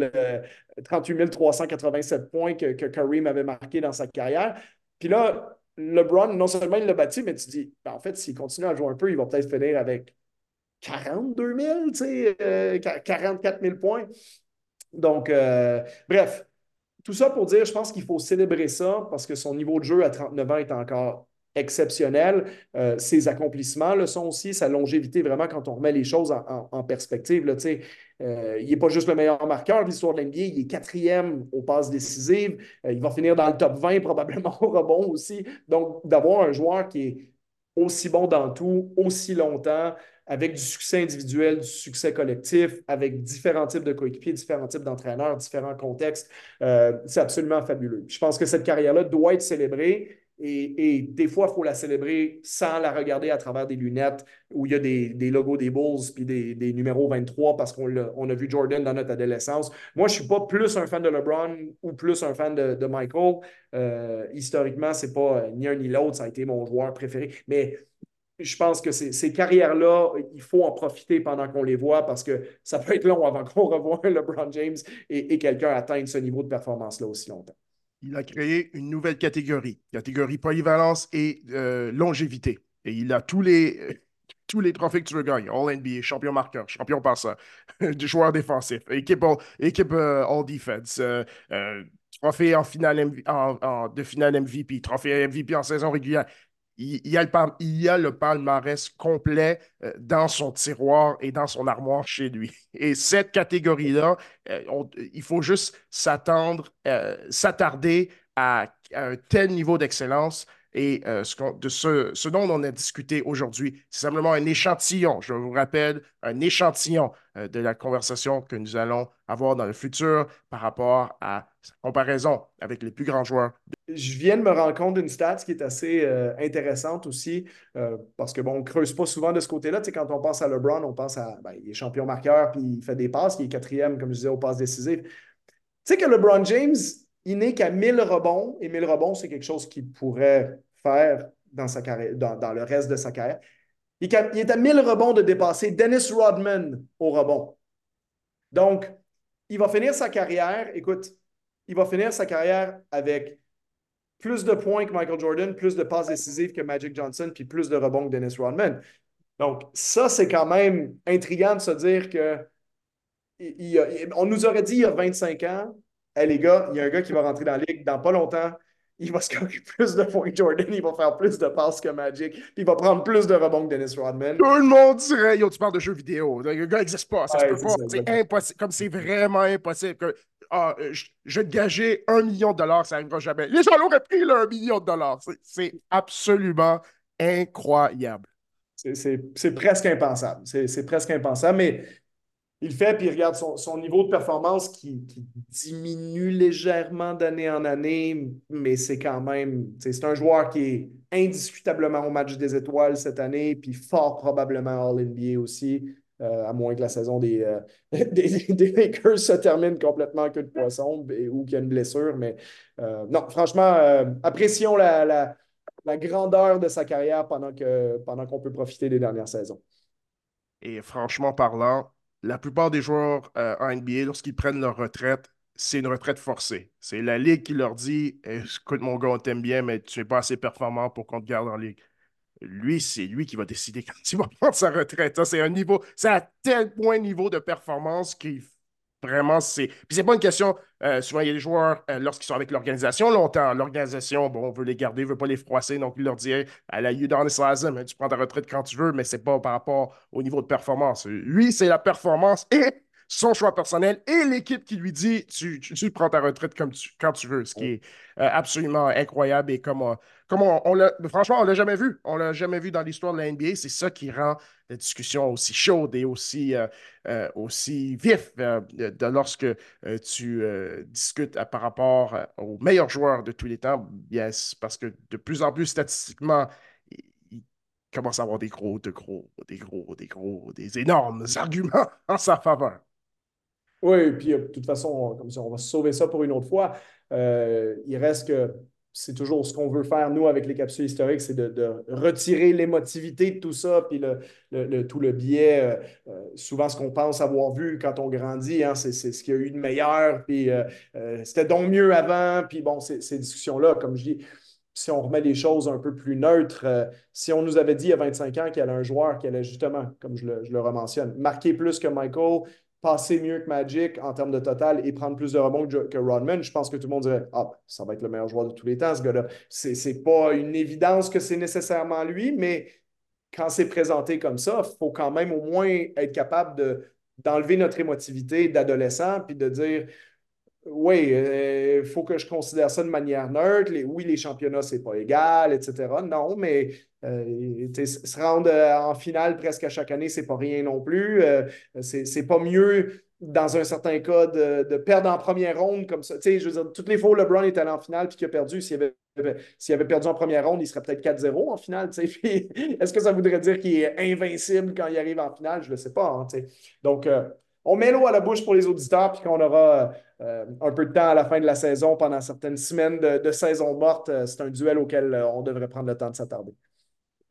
38 387 points que, que Kareem avait marqué dans sa carrière. Puis là, LeBron, non seulement il l'a battu, mais tu dis, ben, en fait, s'il continue à jouer un peu, il va peut-être finir avec 42 000, tu sais, 44 000 points. Donc, euh, bref, tout ça pour dire, je pense qu'il faut célébrer ça parce que son niveau de jeu à 39 ans est encore exceptionnel. Euh, ses accomplissements le sont aussi, sa longévité, vraiment, quand on remet les choses en, perspective. Euh, il n'est pas juste le meilleur marqueur de l'histoire de l'NBA, il est quatrième aux passes décisives. il va finir dans le top 20 probablement au rebond aussi. Donc, d'avoir un joueur qui est aussi bon dans tout, aussi longtemps, avec du succès individuel, du succès collectif, avec différents types de coéquipiers, différents types d'entraîneurs, différents contextes. Euh, c'est absolument fabuleux. Je pense que cette carrière-là doit être célébrée. Et, des fois, il faut la célébrer sans la regarder à travers des lunettes où il y a des, logos des Bulls puis des, numéros 23 parce qu'on a, vu Jordan dans notre adolescence. Moi, je ne suis pas plus un fan de LeBron ou plus un fan de, Michael. Euh, historiquement, ce n'est pas ni un ni l'autre. Ça a été mon joueur préféré. Mais je pense que ces, carrières-là, il faut en profiter pendant qu'on les voit parce que ça peut être long avant qu'on revoie LeBron James et, quelqu'un atteigne ce niveau de performance-là aussi longtemps. Il a créé une nouvelle catégorie, catégorie polyvalence et euh, longévité. Et il a tous les, tous les trophées que tu veux gagner. All NBA, champion marqueur, champion passeur, joueur défensif, équipe All, euh, Defense, euh, trophée en de finale MVP, trophée MVP en saison régulière il, y a le, palmarès complet euh, dans son tiroir et dans son armoire chez lui. Et cette catégorie-là, euh, il faut juste s'attendre, euh, s'attarder à, un tel niveau d'excellence. Et ce, de ce, dont on a discuté aujourd'hui, c'est simplement un échantillon, je vous rappelle, un échantillon de la conversation que nous allons avoir dans le futur par rapport à sa comparaison avec les plus grands joueurs je viens de me rendre compte d'une stat qui est assez euh, intéressante aussi, euh, parce que on ne creuse pas souvent de ce côté-là. Quand on pense à LeBron, on pense à ben, il est champion marqueur, puis il fait des passes, il est quatrième, comme je disais, aux passes décisives. Tu sais que LeBron James, il n'est qu'à 1000 rebonds, et 1000 rebonds, c'est quelque chose qu'il pourrait faire dans, le reste de sa carrière. Il il est à 1000 rebonds de dépasser Dennis Rodman au rebond. Donc, il va finir sa carrière, écoute, il va finir sa carrière avec plus de points que Michael Jordan, plus de passes décisives que Magic Johnson, puis plus de rebonds que Dennis Rodman. Donc, ça, c'est quand même intriguant de se dire que on nous aurait dit il y a 25 ans, hey, les gars, il y a un gars qui va rentrer dans la ligue dans pas longtemps, il va scorer plus de points que Jordan, il va faire plus de passes que Magic, puis il va prendre plus de rebonds que Dennis Rodman. Tout le monde dirait, yo, tu parles de jeux vidéo. Le gars n'existe pas, ça se peut pas. C'est impossible. Comme c'est vraiment impossible. Ah, je, je te gager un million de dollars, ça n'arrivera jamais. Les gens l'auraient pris, là, un million de dollars. C'est absolument incroyable. C'est presque impensable. C'est presque impensable. Mais il fait, puis il regarde son, niveau de performance qui, diminue légèrement d'année en année, mais c'est quand même, c'est un joueur qui est indiscutablement au match des étoiles cette année, puis fort probablement All-NBA aussi, euh, à moins que la saison des, euh, des, Lakers se termine complètement en queue de poisson ou qu'il y a une blessure. Mais euh, non, franchement, apprécions la, la, grandeur de sa carrière pendant qu'on pendant peut profiter des dernières saisons. Et franchement parlant, la plupart des joueurs euh, en NBA, lorsqu'ils prennent leur retraite, c'est une retraite forcée. C'est la Ligue qui leur dit Écoute, mon gars, on t'aime bien, mais tu n'es pas assez performant pour qu'on te garde en Ligue. Lui, c'est lui qui va décider quand il va prendre sa retraite. C'est un niveau, c'est à tel point niveau de performance qu'il Vraiment, c'est. Puis c'est pas une question. Euh, souvent, il y a des joueurs, euh, lorsqu'ils sont avec l'organisation longtemps, l'organisation, bon, on veut les garder, on veut pas les froisser. Donc, il leur dit à la Udonis mais tu prends ta retraite quand tu veux, mais c'est pas par rapport au niveau de performance. Lui, c'est la performance et son choix personnel et l'équipe qui lui dit tu, tu, prends ta retraite comme tu, quand tu veux, ce qui est euh, absolument incroyable et comme, on, on, l'a, franchement, on l'a jamais vu. On l'a jamais vu dans l'histoire de la NBA. C'est ça qui rend la discussion aussi chaude et aussi, euh, euh, aussi vif de lorsque tu discutes par rapport aux meilleurs joueurs de tous les temps. Yes, parce que de plus en plus statistiquement, il commence à avoir des gros, de gros, des gros, des gros, des énormes arguments en sa faveur. Oui, puis de toute façon, comme ça, on va sauver ça pour une autre fois. Euh, il reste que c'est toujours ce qu'on veut faire, nous, avec les capsules historiques, c'est de, retirer l'émotivité de tout ça, puis le, tout le biais. Euh, euh, souvent, ce qu'on pense avoir vu quand on grandit, hein, c'est ce qu'il y a eu de meilleur, puis c'était donc mieux avant, puis bon, ces, discussions-là, comme je dis, si on remet les choses un peu plus neutres, si on nous avait dit il y a 25 ans qu'il y avait un joueur qui allait justement, comme je le, je le marquer plus que Michael, passer mieux que Magic en termes de total et prendre plus de rebonds que Rodman, je pense que tout le monde dirait Ah, ben, ça va être le meilleur joueur de tous les temps, ce gars-là. Ce n'est pas une évidence que c'est nécessairement lui, mais quand c'est présenté comme ça, il faut quand même au moins être capable d'enlever notre émotivité d'adolescent puis de dire oui, il euh, faut que je considère ça de manière neutre. oui, les championnats, c'est pas égal, etc. Non, mais euh, se rendre euh, en finale presque à chaque année, c'est pas rien non plus. c'est pas mieux dans un certain cas de, perdre en première ronde comme ça. je veux dire, toutes les fois LeBron est allé en finale puis qu'il a perdu, s'il avait, avait, perdu en première ronde, il serait peut-être 4-0 en finale. Est-ce que ça voudrait dire qu'il est invincible quand il arrive en finale? Je ne le sais pas. Hein, Donc, on met l'eau à la bouche pour les auditeurs, puis qu'on aura euh, un peu de temps à la fin de la saison, pendant certaines semaines de, saison morte, euh, c'est un duel auquel euh, on devrait prendre le temps de s'attarder.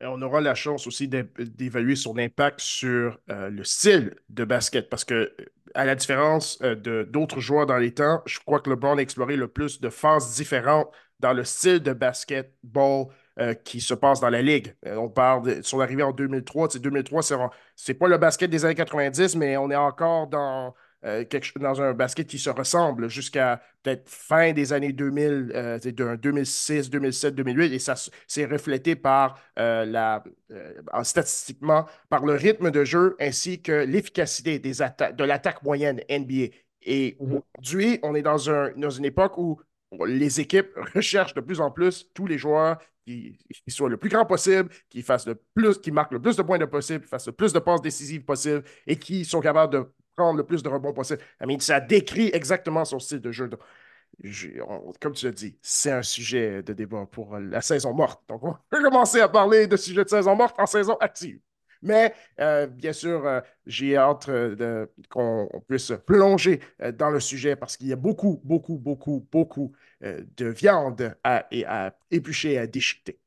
On aura la chance aussi d'évaluer son impact sur le style de basket parce que, à la différence de d'autres joueurs dans les temps, je crois que LeBron a exploré le plus de phases différentes dans le style de basketball euh, qui se passe dans la Ligue. Euh, on parle de son arrivée en 2003. 2003, c'est pas le basket des années 90, mais on est encore dans, euh, quelque, dans un basket qui se ressemble jusqu'à peut-être fin des années 2000, euh, 2006, 2007, 2008, et ça s'est reflété par la, statistiquement par le rythme de jeu ainsi que l'efficacité des de l'attaque moyenne NBA. Et mm-hmm. aujourd'hui, on est dans, un, dans une époque où les équipes recherchent de plus en plus tous les joueurs qui, soient le plus grand possible, qui fassent le plus, qui marquent le plus de points de possible, qui fassent le plus de passes décisives possible et qui sont capables de prendre le plus de rebonds possible. I mean, ça décrit exactement son style de jeu. comme tu l'as dit, c'est un sujet de débat pour la saison morte. Donc, on va commencer à parler de sujets de saison morte en saison active. Mais euh, bien sûr, euh, j'ai hâte euh, qu'on puisse plonger dans le sujet parce qu'il y a beaucoup, beaucoup, beaucoup, beaucoup de viande à, à éplucher et à déchiqueter.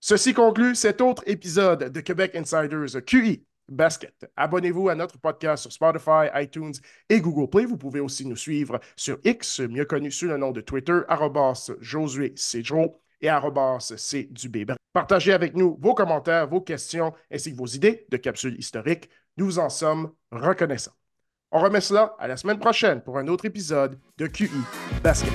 Ceci conclut cet autre épisode de Québec Insiders QI basket. Abonnez-vous à notre podcast sur Spotify, iTunes et Google Play. Vous pouvez aussi nous suivre sur X, mieux connu sous le nom de Twitter, Josué Cedro et C Partagez avec nous vos commentaires, vos questions ainsi que vos idées de capsules historiques. Nous en sommes reconnaissants. On remet cela à la semaine prochaine pour un autre épisode de QI Basket.